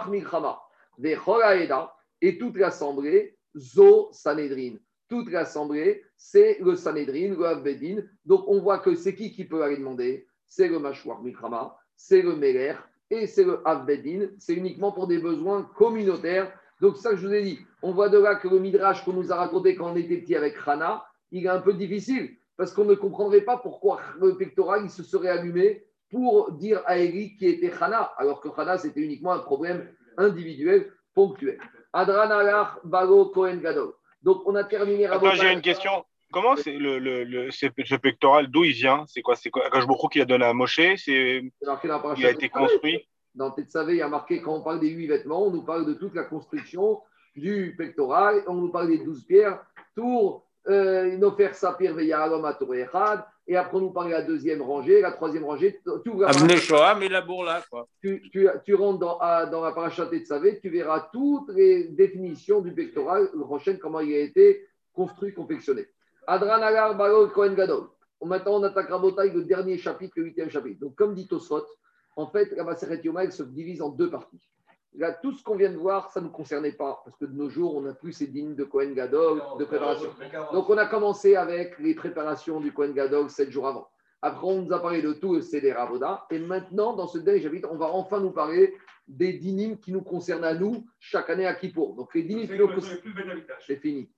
Milchama. Vechol haeda. Et toute l'assemblée, Zo Sanhedrin. Toute l'assemblée, c'est le Sanhedrin, le Avbedin. Donc on voit que c'est qui qui peut aller demander? C'est le Mashuach milchama, c'est le Meler et c'est le Avbedin, c'est uniquement pour des besoins communautaires. Donc, ça que je vous ai dit, on voit de là que le Midrash qu'on nous a raconté quand on était petit avec Rana, il est un peu difficile parce qu'on ne comprendrait pas pourquoi le pectoral il se serait allumé pour dire à Eli qui était Hana, alors que Hana c'était uniquement un problème individuel, ponctuel. Adranalach Bago Kohen Gadol. Donc on a terminé. Attends, j'ai une question. Comment c'est le, le, le- ce, ce pectoral, d'où il vient? C'est quoi C'est quoi Akash Baruch Hu qui l'a donné à Moshe? C'est C'est marqué dans la paracha il a été Tetzavé. construit? Dans Tetzavé, il y a marqué quand on parle des huit vêtements, on nous parle de toute la construction du pectoral, on nous parle des douze pierres, tour, euh, Nofer Sapir et après on nous parle de la deuxième rangée, la troisième rangée, tu ouvres la Avne Shoah, mais la bourla, quoi. tu, tu- tu rentres dans, à- dans la paracha Tetzavé, tu verras toutes les définitions du pectoral, le prochain, comment il a été construit, confectionné. Adran Agar Balol Kohen Gadol. Maintenant, on attaque Rabotai, le dernier chapitre, le huitième chapitre. Donc, comme dit Tosfot, en fait, la Maseret Yoma, elle se divise en deux parties. Là, tout ce qu'on vient de voir, ça ne nous concernait pas, parce que de nos jours, on n'a plus ces dînes de Kohen Gadol, de préparation. Donc, on a commencé avec les préparations du Kohen Gadol sept jours avant. Après, on nous a parlé de tout le Seder Avoda. Et maintenant, dans ce dernier chapitre, on va enfin nous parler des dynimes qui nous concernent à nous chaque année à Kippour. Donc, les dynimes qui nous concernent. C'est fini.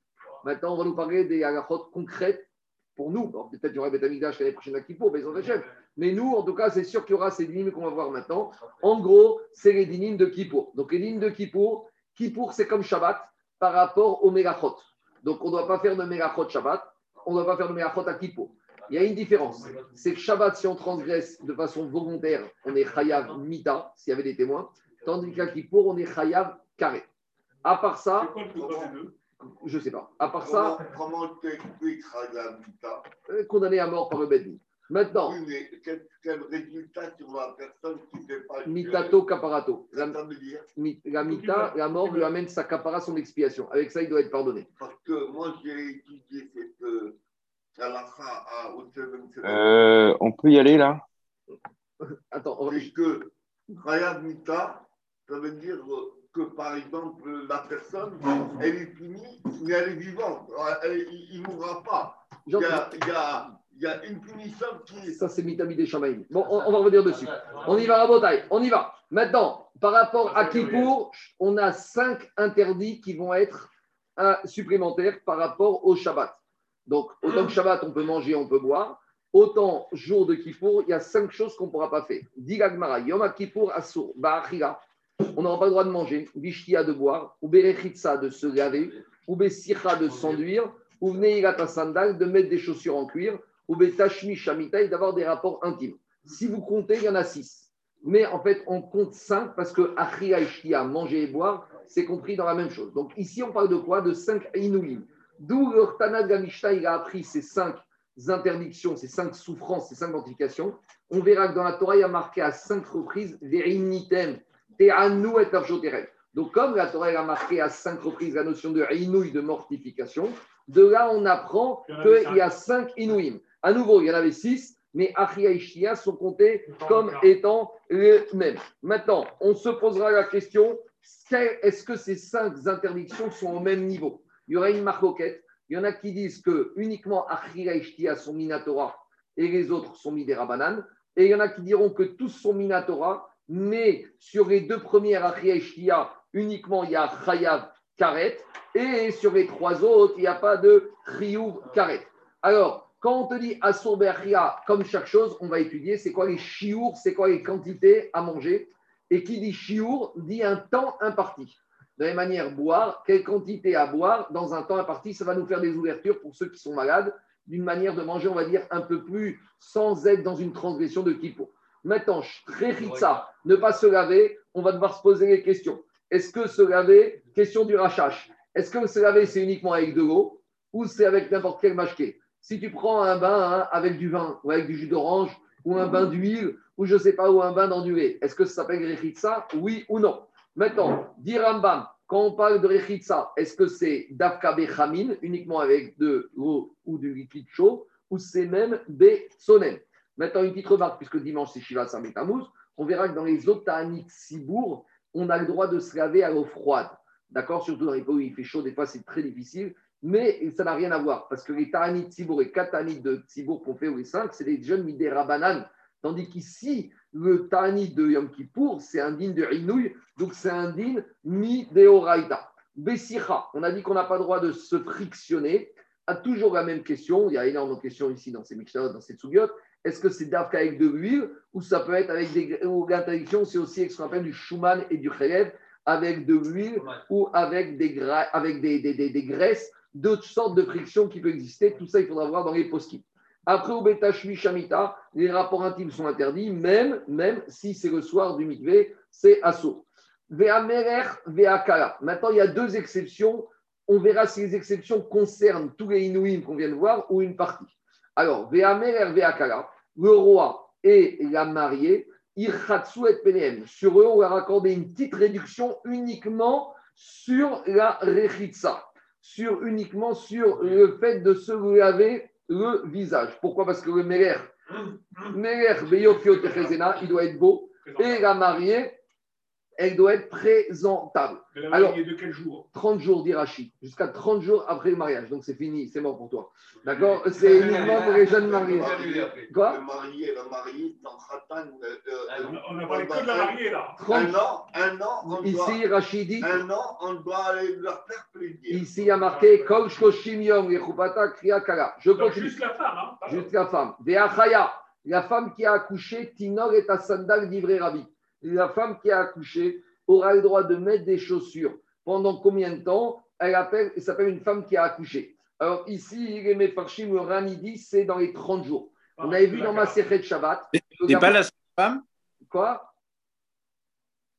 Maintenant, on va nous parler des halachot concrètes pour nous. Peut-être qu'il y aura Beth Amikdash l'année prochaine à Kippour, mais ils ont fait chef. Mais nous, en tout cas, c'est sûr qu'il y aura ces dynimes qu'on va voir maintenant. En gros, c'est les dynimes de Kippour. Donc, les dynimes de Kippour, Kippour, c'est comme Shabbat par rapport au Megachot. Donc, on ne doit pas faire de Megachot Shabbat, on ne doit pas faire de Megachot à Kippour. Il y a une différence. C'est que Shabbat, si on transgresse de façon volontaire, on est Chayav Mita, s'il y avait des témoins, tandis qu'à Kippour, on est Chayav Carré. À part ça, je ne sais pas. À part ça, Comment comment la Mita euh, condamné à mort par le Bedin. Maintenant, Oui, mais quel, quel résultat sur la personne qui ne fait pas Mitato Caparato. La, Ça veut dire mi- la Mita, la mort lui amène sa capara, son expiation. Avec ça, il doit être pardonné. Parce que moi, j'ai étudié cette euh, à au 7 Euh, on peut y aller là? Attends, on va- que Khayab Mita, ça veut dire euh, que, par exemple, la personne, elle est punie, mais elle est vivante. Elle- il ne mourra pas. Il y a, il y a- il y a une punition qui ça c'est Mitabi des Shamaïm. Bon, on, on va revenir dessus. On y va à Botaï, on y va. Maintenant, par rapport à Kippour, on a cinq interdits qui vont être euh, supplémentaires par rapport au Shabbat. Donc, autant que Shabbat, on peut manger, on peut boire. Autant jour de Kippour, il y a cinq choses qu'on ne pourra pas faire. Dit Gagmara, Yom Kippour Asur, Ba'achila. On n'aura pas le droit de manger, Bishtia de boire, ou Berechitsa de se laver, ou Besicha de s'enduire, ou Vneirata sandal de mettre des chaussures en cuir, ou Betashmi Shamitai d'avoir des rapports intimes. Si vous comptez, il y en a six. Mais en fait, on compte cinq parce que Achia et Shtia, manger et boire, c'est compris dans la même chose. Donc ici, on parle de quoi? De cinq Inouïm. D'où le Gamishta, il a appris ces cinq interdictions, ces cinq souffrances, ces cinq mortifications. On verra que dans la Torah, il y a marqué à cinq reprises Verinitem. Donc, comme la Torah a marqué à cinq reprises la notion de inouï, de mortification, de là, on apprend qu'il y a cinq inouïm. À nouveau, il y en avait six, mais Achia et Shia sont comptés comme étant les mêmes. Maintenant, on se posera la question est-ce que ces cinq interdictions sont au même niveau? Il y aura une marcoquette. Il y en a qui disent que uniquement Achia et Shia sont Minatora et les autres sont Midera Et il y en a qui diront que tous sont Minatora, mais sur les deux premières Achia uniquement il y a Chayav Karet, et sur les trois autres, il n'y a pas de Chiyuv Karet. Alors, quand on te dit Asur comme chaque chose, on va étudier c'est quoi les chiours, c'est quoi les quantités à manger. Et qui dit chiour dit un temps imparti. De la même manière, boire, quelle quantité à boire dans un temps imparti, ça va nous faire des ouvertures pour ceux qui sont malades, d'une manière de manger, on va dire, un peu plus sans être dans une transgression de kippo. Maintenant, ça, ne pas se laver, on va devoir se poser les questions. Est-ce que se laver, question du rachage, est-ce que se laver, c'est uniquement avec de l'eau ou c'est avec n'importe quel machqué Si tu prends un bain hein, avec du vin ou avec du jus d'orange ou un bain d'huile ou je ne sais pas, ou un bain lait, est-ce que ça s'appelle rechitsa Oui ou non. Maintenant, dit Rambam, quand on parle de rechitsa, est-ce que c'est dafka bechamin, uniquement avec de l'eau ou du liquide chaud, ou c'est même besonen Maintenant, une petite remarque, puisque dimanche c'est Shiva Sametamouz, on verra que dans les autres Ta'anit Sibour, on a le droit de se laver à l'eau froide. D'accord? Surtout dans les pays où il fait chaud, des fois c'est très difficile. Mais ça n'a rien à voir, parce que les Ta'anit Sibour et 4 Ta'anit de Sibour qu'on fait, ou les 5, c'est des jeunes Midera Banane. Tandis qu'ici, le Tani de Yom Kippour, c'est un din de Inouï, donc c'est un din mi deoraita. Bessicha, on a dit qu'on n'a pas le droit de se frictionner. A toujours la même question, il y a énormément de questions ici dans ces Mishnayot, dans ces Tsugyot. Est-ce que c'est d'Afka avec de l'huile ou ça peut être avec des. L'interdiction, c'est aussi avec ce qu'on appelle du Schumann et du Khelev, avec de l'huile ou avec des, gra- avec des, des, des- des graisses, d'autres sortes de frictions qui peuvent exister. Tout ça, il faudra voir dans les poskim. Après, au Betashmi Shamita, les rapports intimes sont interdits, même, même si c'est le soir du mikvé, c'est assaut. Maintenant, il y a deux exceptions. On verra si les exceptions concernent tous les Inouïm qu'on vient de voir ou une partie. Alors, ve'akala, le roi et la mariée, et. Sur eux, on leur a accordé une petite réduction uniquement sur la rechitsa, sur uniquement sur le fait de se laver le visage. Pourquoi? Parce que le meler, il doit être beau, et la mariée, elle doit être présentable. Alors- de quel jour? 30 jours d'Irachi, jusqu'à 30 jours après le mariage. Donc c'est fini, c'est mort pour toi. D'accord? C'est uniquement pour les jeunes mariés. Quoi? Le marié, le marié, dans Khatan, euh, euh, On a parlé que de la mariée, là. 30 un an, un an, on doit, Ici, Rachid dit, un an, on doit aller leur faire plaisir. ici il y a marqué Kol Shloshim Yom Yechupata Kriya Kala. Je continue. juste la femme, hein. Juste la femme. Ve'achaya, la femme qui a accouché, Tinor et Sandal d'Ivré Rabbi. La femme qui a accouché aura le droit de mettre des chaussures. Pendant combien de temps Elle appelle, elle s'appelle une femme qui a accouché. Alors ici, les Mefarshim, le Rani dit, c'est dans les 30 jours. On avait vu dans ma de Shabbat. C'est pas la sage-femme Quoi?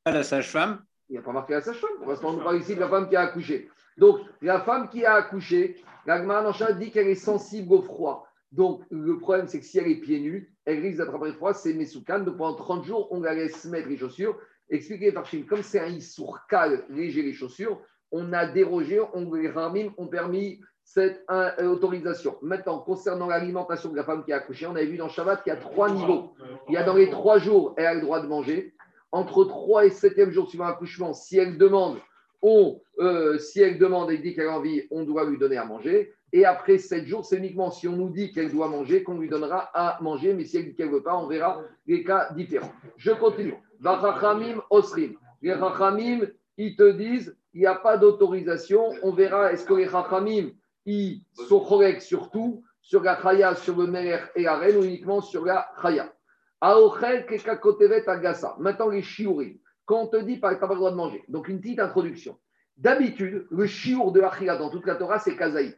Pas la sage-femme Il n'y a pas marqué la sage-femme. Parce qu'on nous parle ici de la femme qui a accouché. Donc, la femme qui a accouché, la Gemara dit qu'elle est sensible au froid. Donc, le problème, c'est que si elle est pieds nus, elle risque d'attraper froid, c'est Mesoukan. Donc, pendant 30 jours, on la laisse mettre les chaussures. Expliquez par Chine, comme c'est un issour cal, léger les chaussures, on a dérogé, on les ramim ont permis cette euh, autorisation. Maintenant, concernant l'alimentation de la femme qui a accouché, on avait vu dans Shabbat qu'il y a trois niveaux. Il y a dans les trois jours, elle a le droit de manger. Entre 3 et 7e jour suivant l'accouchement, si elle demande, on, euh, si elle demande et dit qu'elle a envie, on doit lui donner à manger. Et après 7 jours, c'est uniquement si on nous dit qu'elle doit manger qu'on lui donnera à manger. Mais si elle dit qu'elle ne veut pas, on verra les cas différents. Je continue. Vachachamim osrim. Les rachamim, ils te disent, il n'y a pas d'autorisation. On verra, est-ce que les rachamim, ils sont corrects sur tout, sur la chaya, sur le meler et la reine, ou uniquement sur la chaya? Aochel kekakotevet agasa. Maintenant, les shiurim. Quand on te dit, n'as pas le droit de manger. Donc, une petite introduction. D'habitude, le shiur de Achila dans toute la Torah, c'est kazaït.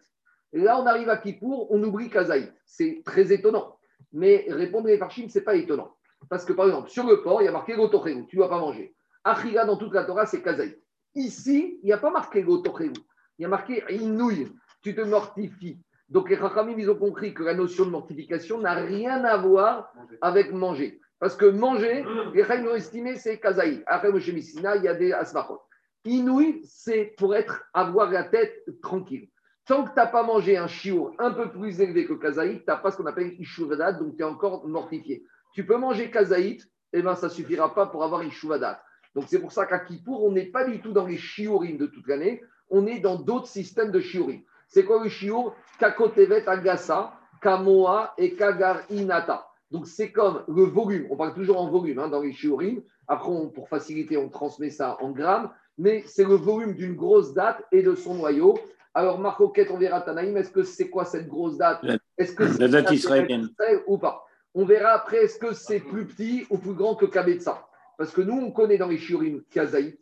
Là, on arrive à Kippour, on oublie kazaït. C'est très étonnant. Mais répondre les farshim, ce n'est pas étonnant. Parce que, par exemple, sur le port, il y a marqué gotochelu, tu ne dois pas manger. Achila dans toute la Torah, c'est kazaït. Ici, il n'y a pas marqué gotochelu. Il y a marqué inouï, tu te mortifies. Donc, les Chachamim, ils ont compris que la notion de mortification n'a rien à voir avec manger. Parce que manger, les Chachamim ont estimé, c'est kazaït. Après, Moshe il y a des asmachot. Inouï, c'est pour être, avoir la tête tranquille. Tant que tu n'as pas mangé un chiour un peu plus élevé que kazaït, tu n'as pas ce qu'on appelle ishuvadat, donc tu es encore mortifié. Tu peux manger kazaït, et ben ça ne suffira pas pour avoir ishuvadat. Donc c'est pour ça qu'à Kippour, on n'est pas du tout dans les shiurim de toute l'année, on est dans d'autres systèmes de shiurim. C'est quoi le shiur? Kakotevet agasa, kamoa et kagar inata. Donc c'est comme le volume, on parle toujours en volume hein, dans les shiurim. Après, pour faciliter, on transmet ça en grammes, mais c'est le volume d'une grosse date et de son noyau. Alors, Marcoquette, on verra Tanaïm, est-ce que c'est quoi cette grosse date La- Est-ce que la date israélienne. ou pas On verra après, est-ce que c'est plus petit ou plus grand que Kabetza Parce que nous, on connaît dans les shiurim Kazaït.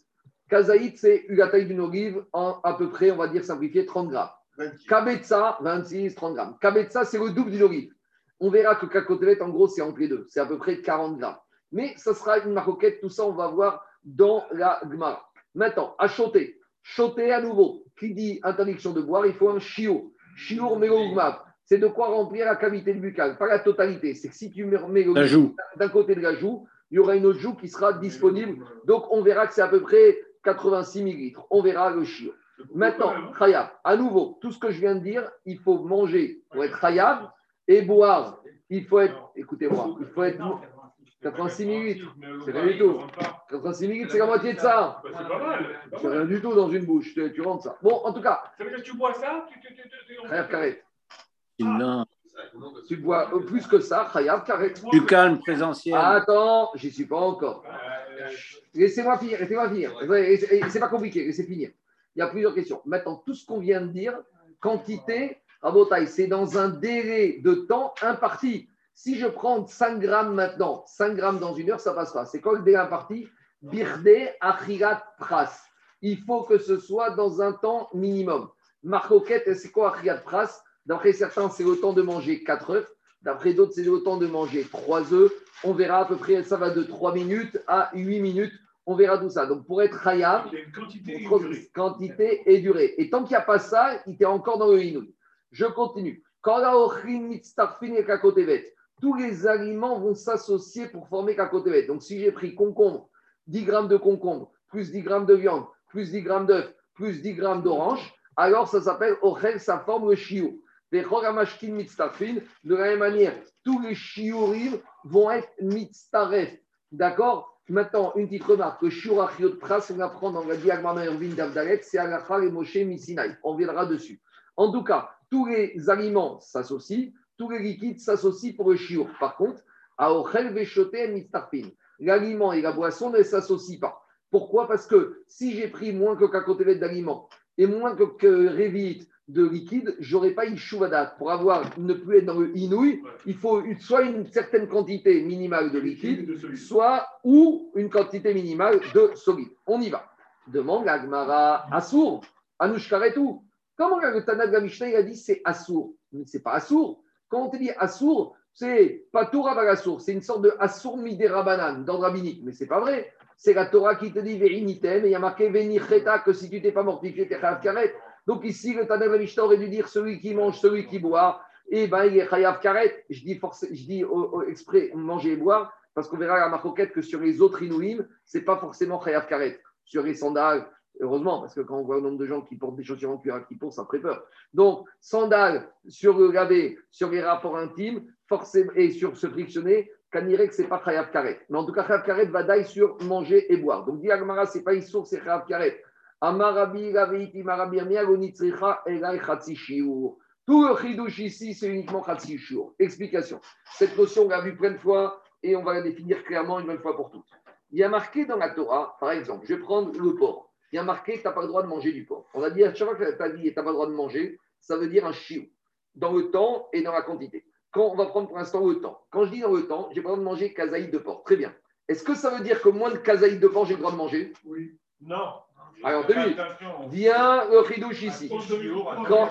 Kazaït, c'est la taille d'une olive en à peu près, on va dire simplifié, 30 grammes. 26. Kabetza, 26, 30 grammes. Kabetza, c'est le double d'une olive. On verra que Kakotevet, en gros, c'est entre les deux. C'est à peu près 40 grammes. Mais ça sera une maroquette, tout ça, on va voir dans la Gemara. Maintenant, à choter. Choter à nouveau. Qui dit interdiction de boire, il faut un chiot. Chiot mélougmav. C'est de quoi remplir la cavité buccale, pas la totalité. C'est que si tu mets d'un côté de la joue, il y aura une autre joue qui sera disponible. Donc, on verra que c'est à peu près 86 millilitres. On verra le chiot. Maintenant, Khayab, à nouveau, tout ce que je viens de dire, il faut manger pour être Khayab et boire. Il faut être, écoutez-moi, il faut être 86 millilitres. C'est rien du tout. 86 millilitres, c'est la moitié de ça. Bah, c'est pas mal. c'est rien du tout dans une bouche. Tu, rentres ça. Bon, en tout cas, Ça veut dire que tu bois ça tu, tu, tu, tu, tu- Khayab carré. Non. Tu bois euh, plus que ça, Chayav Karet. Du calme présentiel. Attends, j'y suis pas encore. Laissez-moi finir, laissez-moi finir. Et- et C'est pas compliqué, laissez finir. Il y a plusieurs questions. Maintenant, tout ce qu'on vient de dire, quantité, Rabotaï, c'est dans un délai de temps imparti. Si je prends 5 grammes maintenant, 5 grammes dans une heure, ça passe pas. C'est quoi le délai imparti? Birde achirat pras. Il faut que ce soit dans un temps minimum. Marcoquette, c'est quoi achirat pras? D'après certains, c'est le temps de manger 4 œufs. D'après d'autres, c'est le temps de manger 3 œufs. On verra à peu près, ça va de 3 minutes à 8 minutes. On verra tout ça. Donc, pour être Hayab, quantité quantité et durée. Et tant qu'il n'y a pas ça, il était encore dans le inouï. Je continue. Quand la tous les aliments vont s'associer pour former kakotevet. Donc si j'ai pris concombre, 10 grammes de concombre, plus 10 grammes de viande, plus 10 grammes d'œuf, plus 10 grammes d'orange, alors ça s'appelle ochel, ça forme le mitztarfin, de la même manière, tous les shiurim vont être mitztaref. D'accord? Maintenant, une petite remarque. Le shiur achiot pras, on apprend dans la diagramma Irvin d'Avdalet, c'est Alachar et Moshe Misinaï. On viendra dessus. En tout cas, tous les aliments s'associent, tous les liquides s'associent pour le shiur. Par contre, à Ochel Veshote et Mitztarpin, l'aliment et la boisson ne s'associent pas. Pourquoi? Parce que si j'ai pris moins que cacotelet d'aliments et moins que, que révite de liquide, j'aurais pas une chouvadat. Pour avoir ne plus être dans le inouï, il faut une- soit une certaine quantité minimale de liquide, de soit ou une quantité minimale de solide. On y va. Demande la Gemara Assour, Anouchkaretou. Comment le Tana de la Mishnah il a dit c'est Assour? Mais c'est pas Assour. Quand on te dit Assour, c'est pas Torah Assour, c'est une sorte de Assour Miderabanan dans le rabbinique. Mais c'est pas vrai. C'est la Torah qui te dit Verinitem et il y a marqué Venicheta que si tu t'es pas mortifié, t'es Chayav Karet. Donc ici, le Tana de la Mishnah aurait dû dire celui qui mange, celui qui boit, et ben il est Chayav Karet. Je dis, je dis exprès manger et boire parce qu'on verra à la marcoquette que sur les autres Inouïm, c'est pas forcément Chayav Karet. Sur les sandales, heureusement, parce que quand on voit le nombre de gens qui portent des chaussures en cuir à qui ça ferait peur. Donc, sandales sur le gavé, sur les rapports intimes, forcément, et sur se frictionner, Kanirek, c'est pas Chayav Karet. Mais en tout cas, Chayav Karet va d'aille sur manger et boire. Donc, dit Agmara, c'est pas Issour, c'est Chayav Karet. Amarabi, Gaveiti, Marabi, Ermiag, Onitzricha, Elai, Chatsi, Shiur. Tout le chidouche ici, c'est uniquement Khatsi Shiur. Explication. Cette notion, on l'a vue plein de fois et on va la définir clairement une bonne fois pour toutes. Il y a marqué dans la Torah, par exemple, je vais prendre le porc. Il y a marqué que tu n'as pas le droit de manger du porc. On va dire, chaque fois que tu as dit tu n'as pas le droit de manger, ça veut dire un chiou, dans le temps et dans la quantité. Quand on va prendre pour l'instant le temps. Quand je dis dans le temps, j'ai pas le droit de manger kazaïd de porc. Très bien. Est-ce que ça veut dire que moins de kazaïd de porc, j'ai le droit de manger? Oui. Non. Alors, deux minutes. Viens le chidouche ici. Quand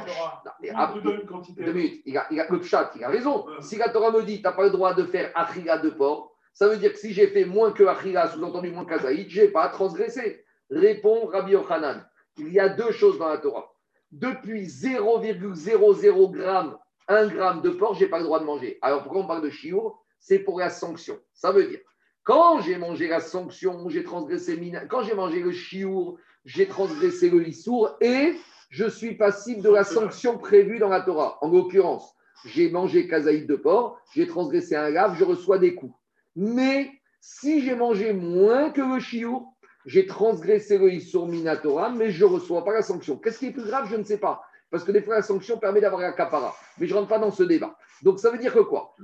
quantité. Deux minutes. Il a, il a- le pshat, il a raison. Si la Torah me dit tu n'as pas le droit de faire achila de porc, ça veut dire que si j'ai fait moins que achila, sous-entendu moins kazaïd, je n'ai pas transgressé. Répond Rabbi Yochanan. Il y a deux choses dans la Torah. Depuis 0,00 g, 1 gramme de porc, je n'ai pas le droit de manger. Alors pourquoi on parle de chiour? C'est pour la sanction. Ça veut dire, quand j'ai mangé la sanction, j'ai transgressé mina- quand j'ai mangé le chiour, j'ai transgressé le lissour et je suis passible de la sanction prévue dans la Torah. En l'occurrence, j'ai mangé kazaïd de porc, j'ai transgressé un lave, je reçois des coups. Mais si j'ai mangé moins que le chiour, j'ai transgressé le issour minatora, mais je ne reçois pas la sanction. Qu'est-ce qui est plus grave Je ne sais pas. Parce que des fois, la sanction permet d'avoir la capara. Mais je ne rentre pas dans ce débat. Donc, ça veut dire que quoi?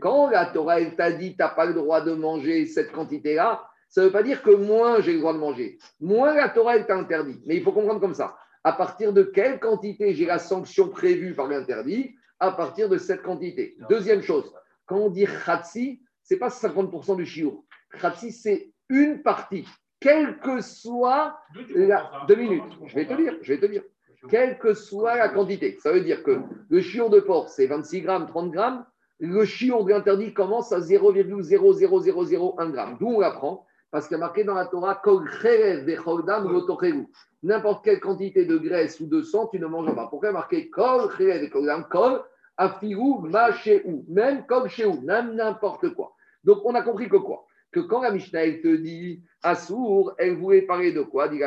Quand la Torah elle t'a dit tu n'as pas le droit de manger cette quantité-là, ça ne veut pas dire que moins j'ai le droit de manger. Moins la Torah elle t'a interdit. Mais il faut comprendre comme ça. À partir de quelle quantité j'ai la sanction prévue par l'interdit? À partir de cette quantité. Deuxième chose, quand on dit khatsi, ce n'est pas 50% du shiur. Khatsi, c'est une partie. Quelle que soit la... ça Deux minutes, je vais te dire, je vais te dire. Quelle que soit la quantité. Ça veut dire que le chiot de porc, c'est 26 grammes, 30 grammes. Le chiot de l'interdit commence à 0,00001 gramme. D'où on l'apprend? Parce qu'il y a marqué dans la Torah. N'importe quelle quantité de graisse ou de sang, tu ne manges pas. Pourquoi marqué Kol cherev Kol. Même shehu, même n'importe quoi. Donc on a compris que quoi? Que quand la Mishnah elle te dit Assour, elle voulait parler de quoi dit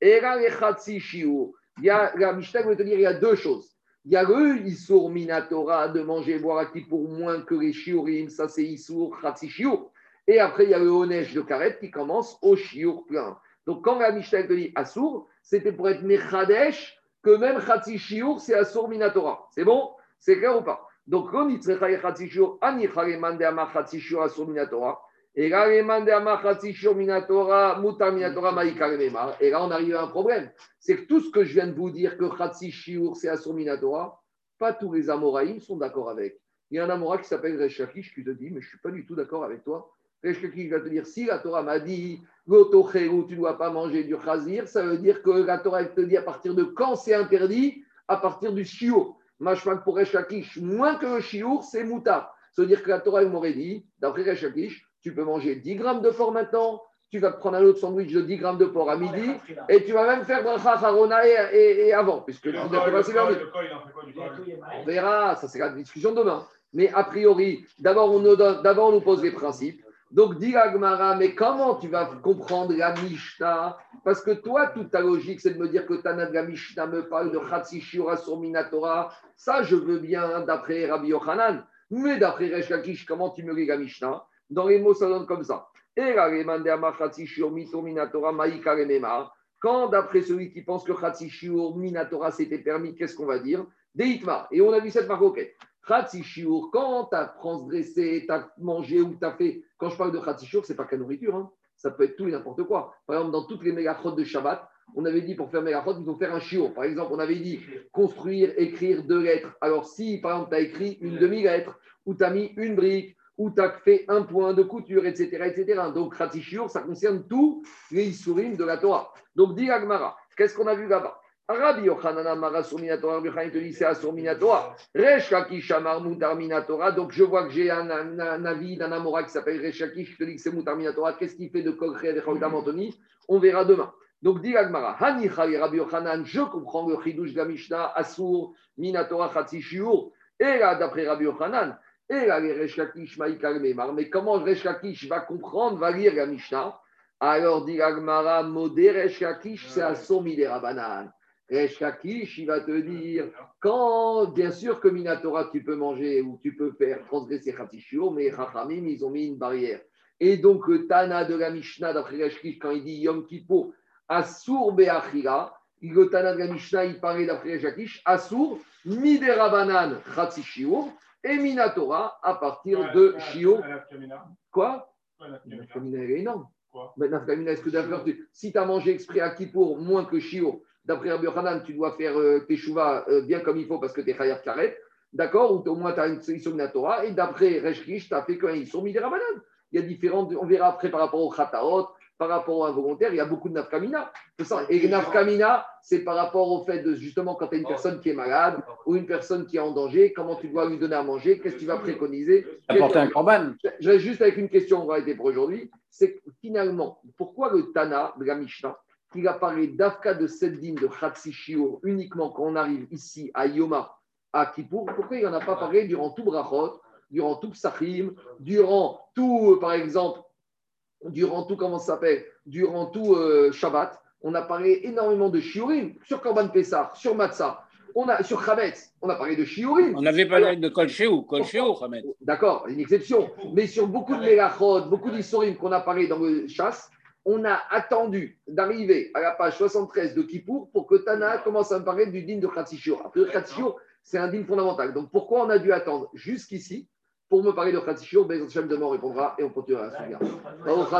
lechatsi shiur. Il la Mishnah veut te dire il y a deux choses. Il y a le Issour Minatora de manger et boire à qui pour moins que les Shiurim, ça c'est Issour Khatsi Shiur. Et après, il y a le Onesh de Karet qui commence au Shiur plein. Donc quand la Mishnah te dit Assour, c'était pour être Mechadesh, que même Khatsi Shiur, c'est Assour Minatora. C'est bon? C'est clair ou pas? Donc, on tsecha echatzi shiur, ani chatzi shiur asur minatora. Et là, les. Et là, on arrive à un problème. C'est que tout ce que je viens de vous dire, que chatzi shiur, c'est asur minatora, pas tous les Amoraïm sont d'accord avec. Il y a un Amora qui s'appelle Resh Lakish qui te dit, mais je ne suis pas du tout d'accord avec toi. Resh Lakish va te dire, si la Torah m'a dit, Gotocheru, tu ne dois pas manger du chazir, ça veut dire que la Torah elle te dit à partir de quand c'est interdit? À partir du shiur. Mashmak pour Resh Lakish, moins que le shiur, c'est mouta. Ça veut dire que la Torah m'aurait dit, d'après Resh Lakish, tu peux manger 10 grammes de porc maintenant, tu vas te prendre un autre sandwich de 10 grammes de porc à midi, et tu vas même faire bracha harona et, et- et avant, puisque tu n'as pas On verra, ça c'est la discussion de demain. Mais a priori, d'abord on, nous donne- d'abord, on nous pose les principes. Donc, dit Agmara, mais comment tu vas comprendre la Mishnah? Parce que toi, toute ta logique, c'est de me dire que Tana de la Mishnah me parle de Khatsi Shiura sur Minatora. Ça, je veux bien d'après Rabbi Yochanan. Mais d'après Resh Lakish, comment tu me lis la Mishnah? Dans les mots, ça donne comme ça. Quand, d'après celui qui pense que Khatsi Shiur Minatora c'était permis, qu'est-ce qu'on va dire? Deitma. Et on a vu cette maroquette. Khatsishur, quand tu as transgressé, tu as mangé ou tu as fait. Quand je parle de Khatsishur, ce n'est pas la nourriture. hein. Ça peut être tout et n'importe quoi. Par exemple, dans toutes les mégachot de Shabbat, on avait dit pour faire mégachot, il faut faire un shiur. Par exemple, on avait dit construire, écrire deux lettres. Alors, si par exemple, tu as écrit une demi-lettre, ou tu as mis une brique, ou tu as fait un point de couture, etc. etc. Donc, Khatsishur, ça concerne tous les Isurim de la Torah. Donc, dit Agmara, qu'est-ce qu'on a vu là-bas? Rabbi Yochanan Amara sur Minatora, Rabbi te dit c'est sur Minatora. Resh Lakish Amar Mutar Minatora. Donc je vois que j'ai un, un- un avis d'un Amora qui s'appelle Resh Lakish qui te dit que c'est Mutar Minatora. Qu'est-ce qu'il fait de Kolche et Chodam Anthony? On verra demain. Donc dit Agmara, Hani Rabbi Yochanan, je comprends le Chidush de Mishnah, Asur Minatora Shiur. Et là, d'après Rabbi Yochanan, et là. Mais comment Resh Lakish va comprendre, va lire la Mishnah Alors dit Agmara, Modé Resh Lakish, c'est Asur Midera Banan. Resh Lakish, il va te dire, quand, bien sûr que Minatora, tu peux manger ou tu peux faire transgresser Khatishur, mais Chachamim, ils ont mis une barrière. Et donc, le Tana de la Mishnah, d'après quand il dit Yom Kippur, Asur Be'achira, le Tana de la Mishnah, il parlait d'après Resh Lakish, Asur Midera Banan Khatishur, et Minatora à partir de Shiur. Quoi nafkamina, elle est énorme. Quoi Mais nafkamina, est-ce que tu- si tu as mangé exprès à Kippour moins que Shio, d'après Rabbi tu dois faire euh, tes chouvas euh, bien comme il faut parce que tu es chayav karet, d'accord Ou au moins tu as une solution Torah, et d'après Reshkish, tu as fait qu'ils sont mis des rabanan. Il y a différentes, on verra après par rapport au khataot, par rapport au involontaire, il y a beaucoup de nafkamina. Et nafkamina, c'est par rapport au fait de justement quand tu as une personne qui est malade ou une personne qui est en danger, comment tu dois lui donner à manger, qu'est-ce que tu vas préconiser Apporter un corban. je reste juste avec une question, on va arrêter pour aujourd'hui. C'est finalement, pourquoi le Tana de la Mishnah, il a parlé d'Afka de Seddin de Khatsishio uniquement quand on arrive ici à Yoma, à Kippour, pourquoi il n'en a pas parlé durant tout Brachot, durant tout Psachim, durant tout, euh, par exemple, durant tout, comment ça s'appelle, durant tout euh, Shabbat On a parlé énormément de Shiurim, sur Korban Pessah, sur Matzah, on a, sur Chametz, on a parlé de Shiurim. On avait parlé de Kolchéou, Kolchéou, Hamed. D'accord, une exception. Mais sur beaucoup de mélachot, beaucoup d'historim qu'on a parlé dans le chasse, on a attendu d'arriver à la page 73 de Kippour pour que Tana commence à me parler du din de Khatsishur. Après, le Khatsishur, c'est un din fondamental. Donc pourquoi on a dû attendre jusqu'ici pour me parler de Khatsishur Ben Hashem demain on répondra et on continuera à se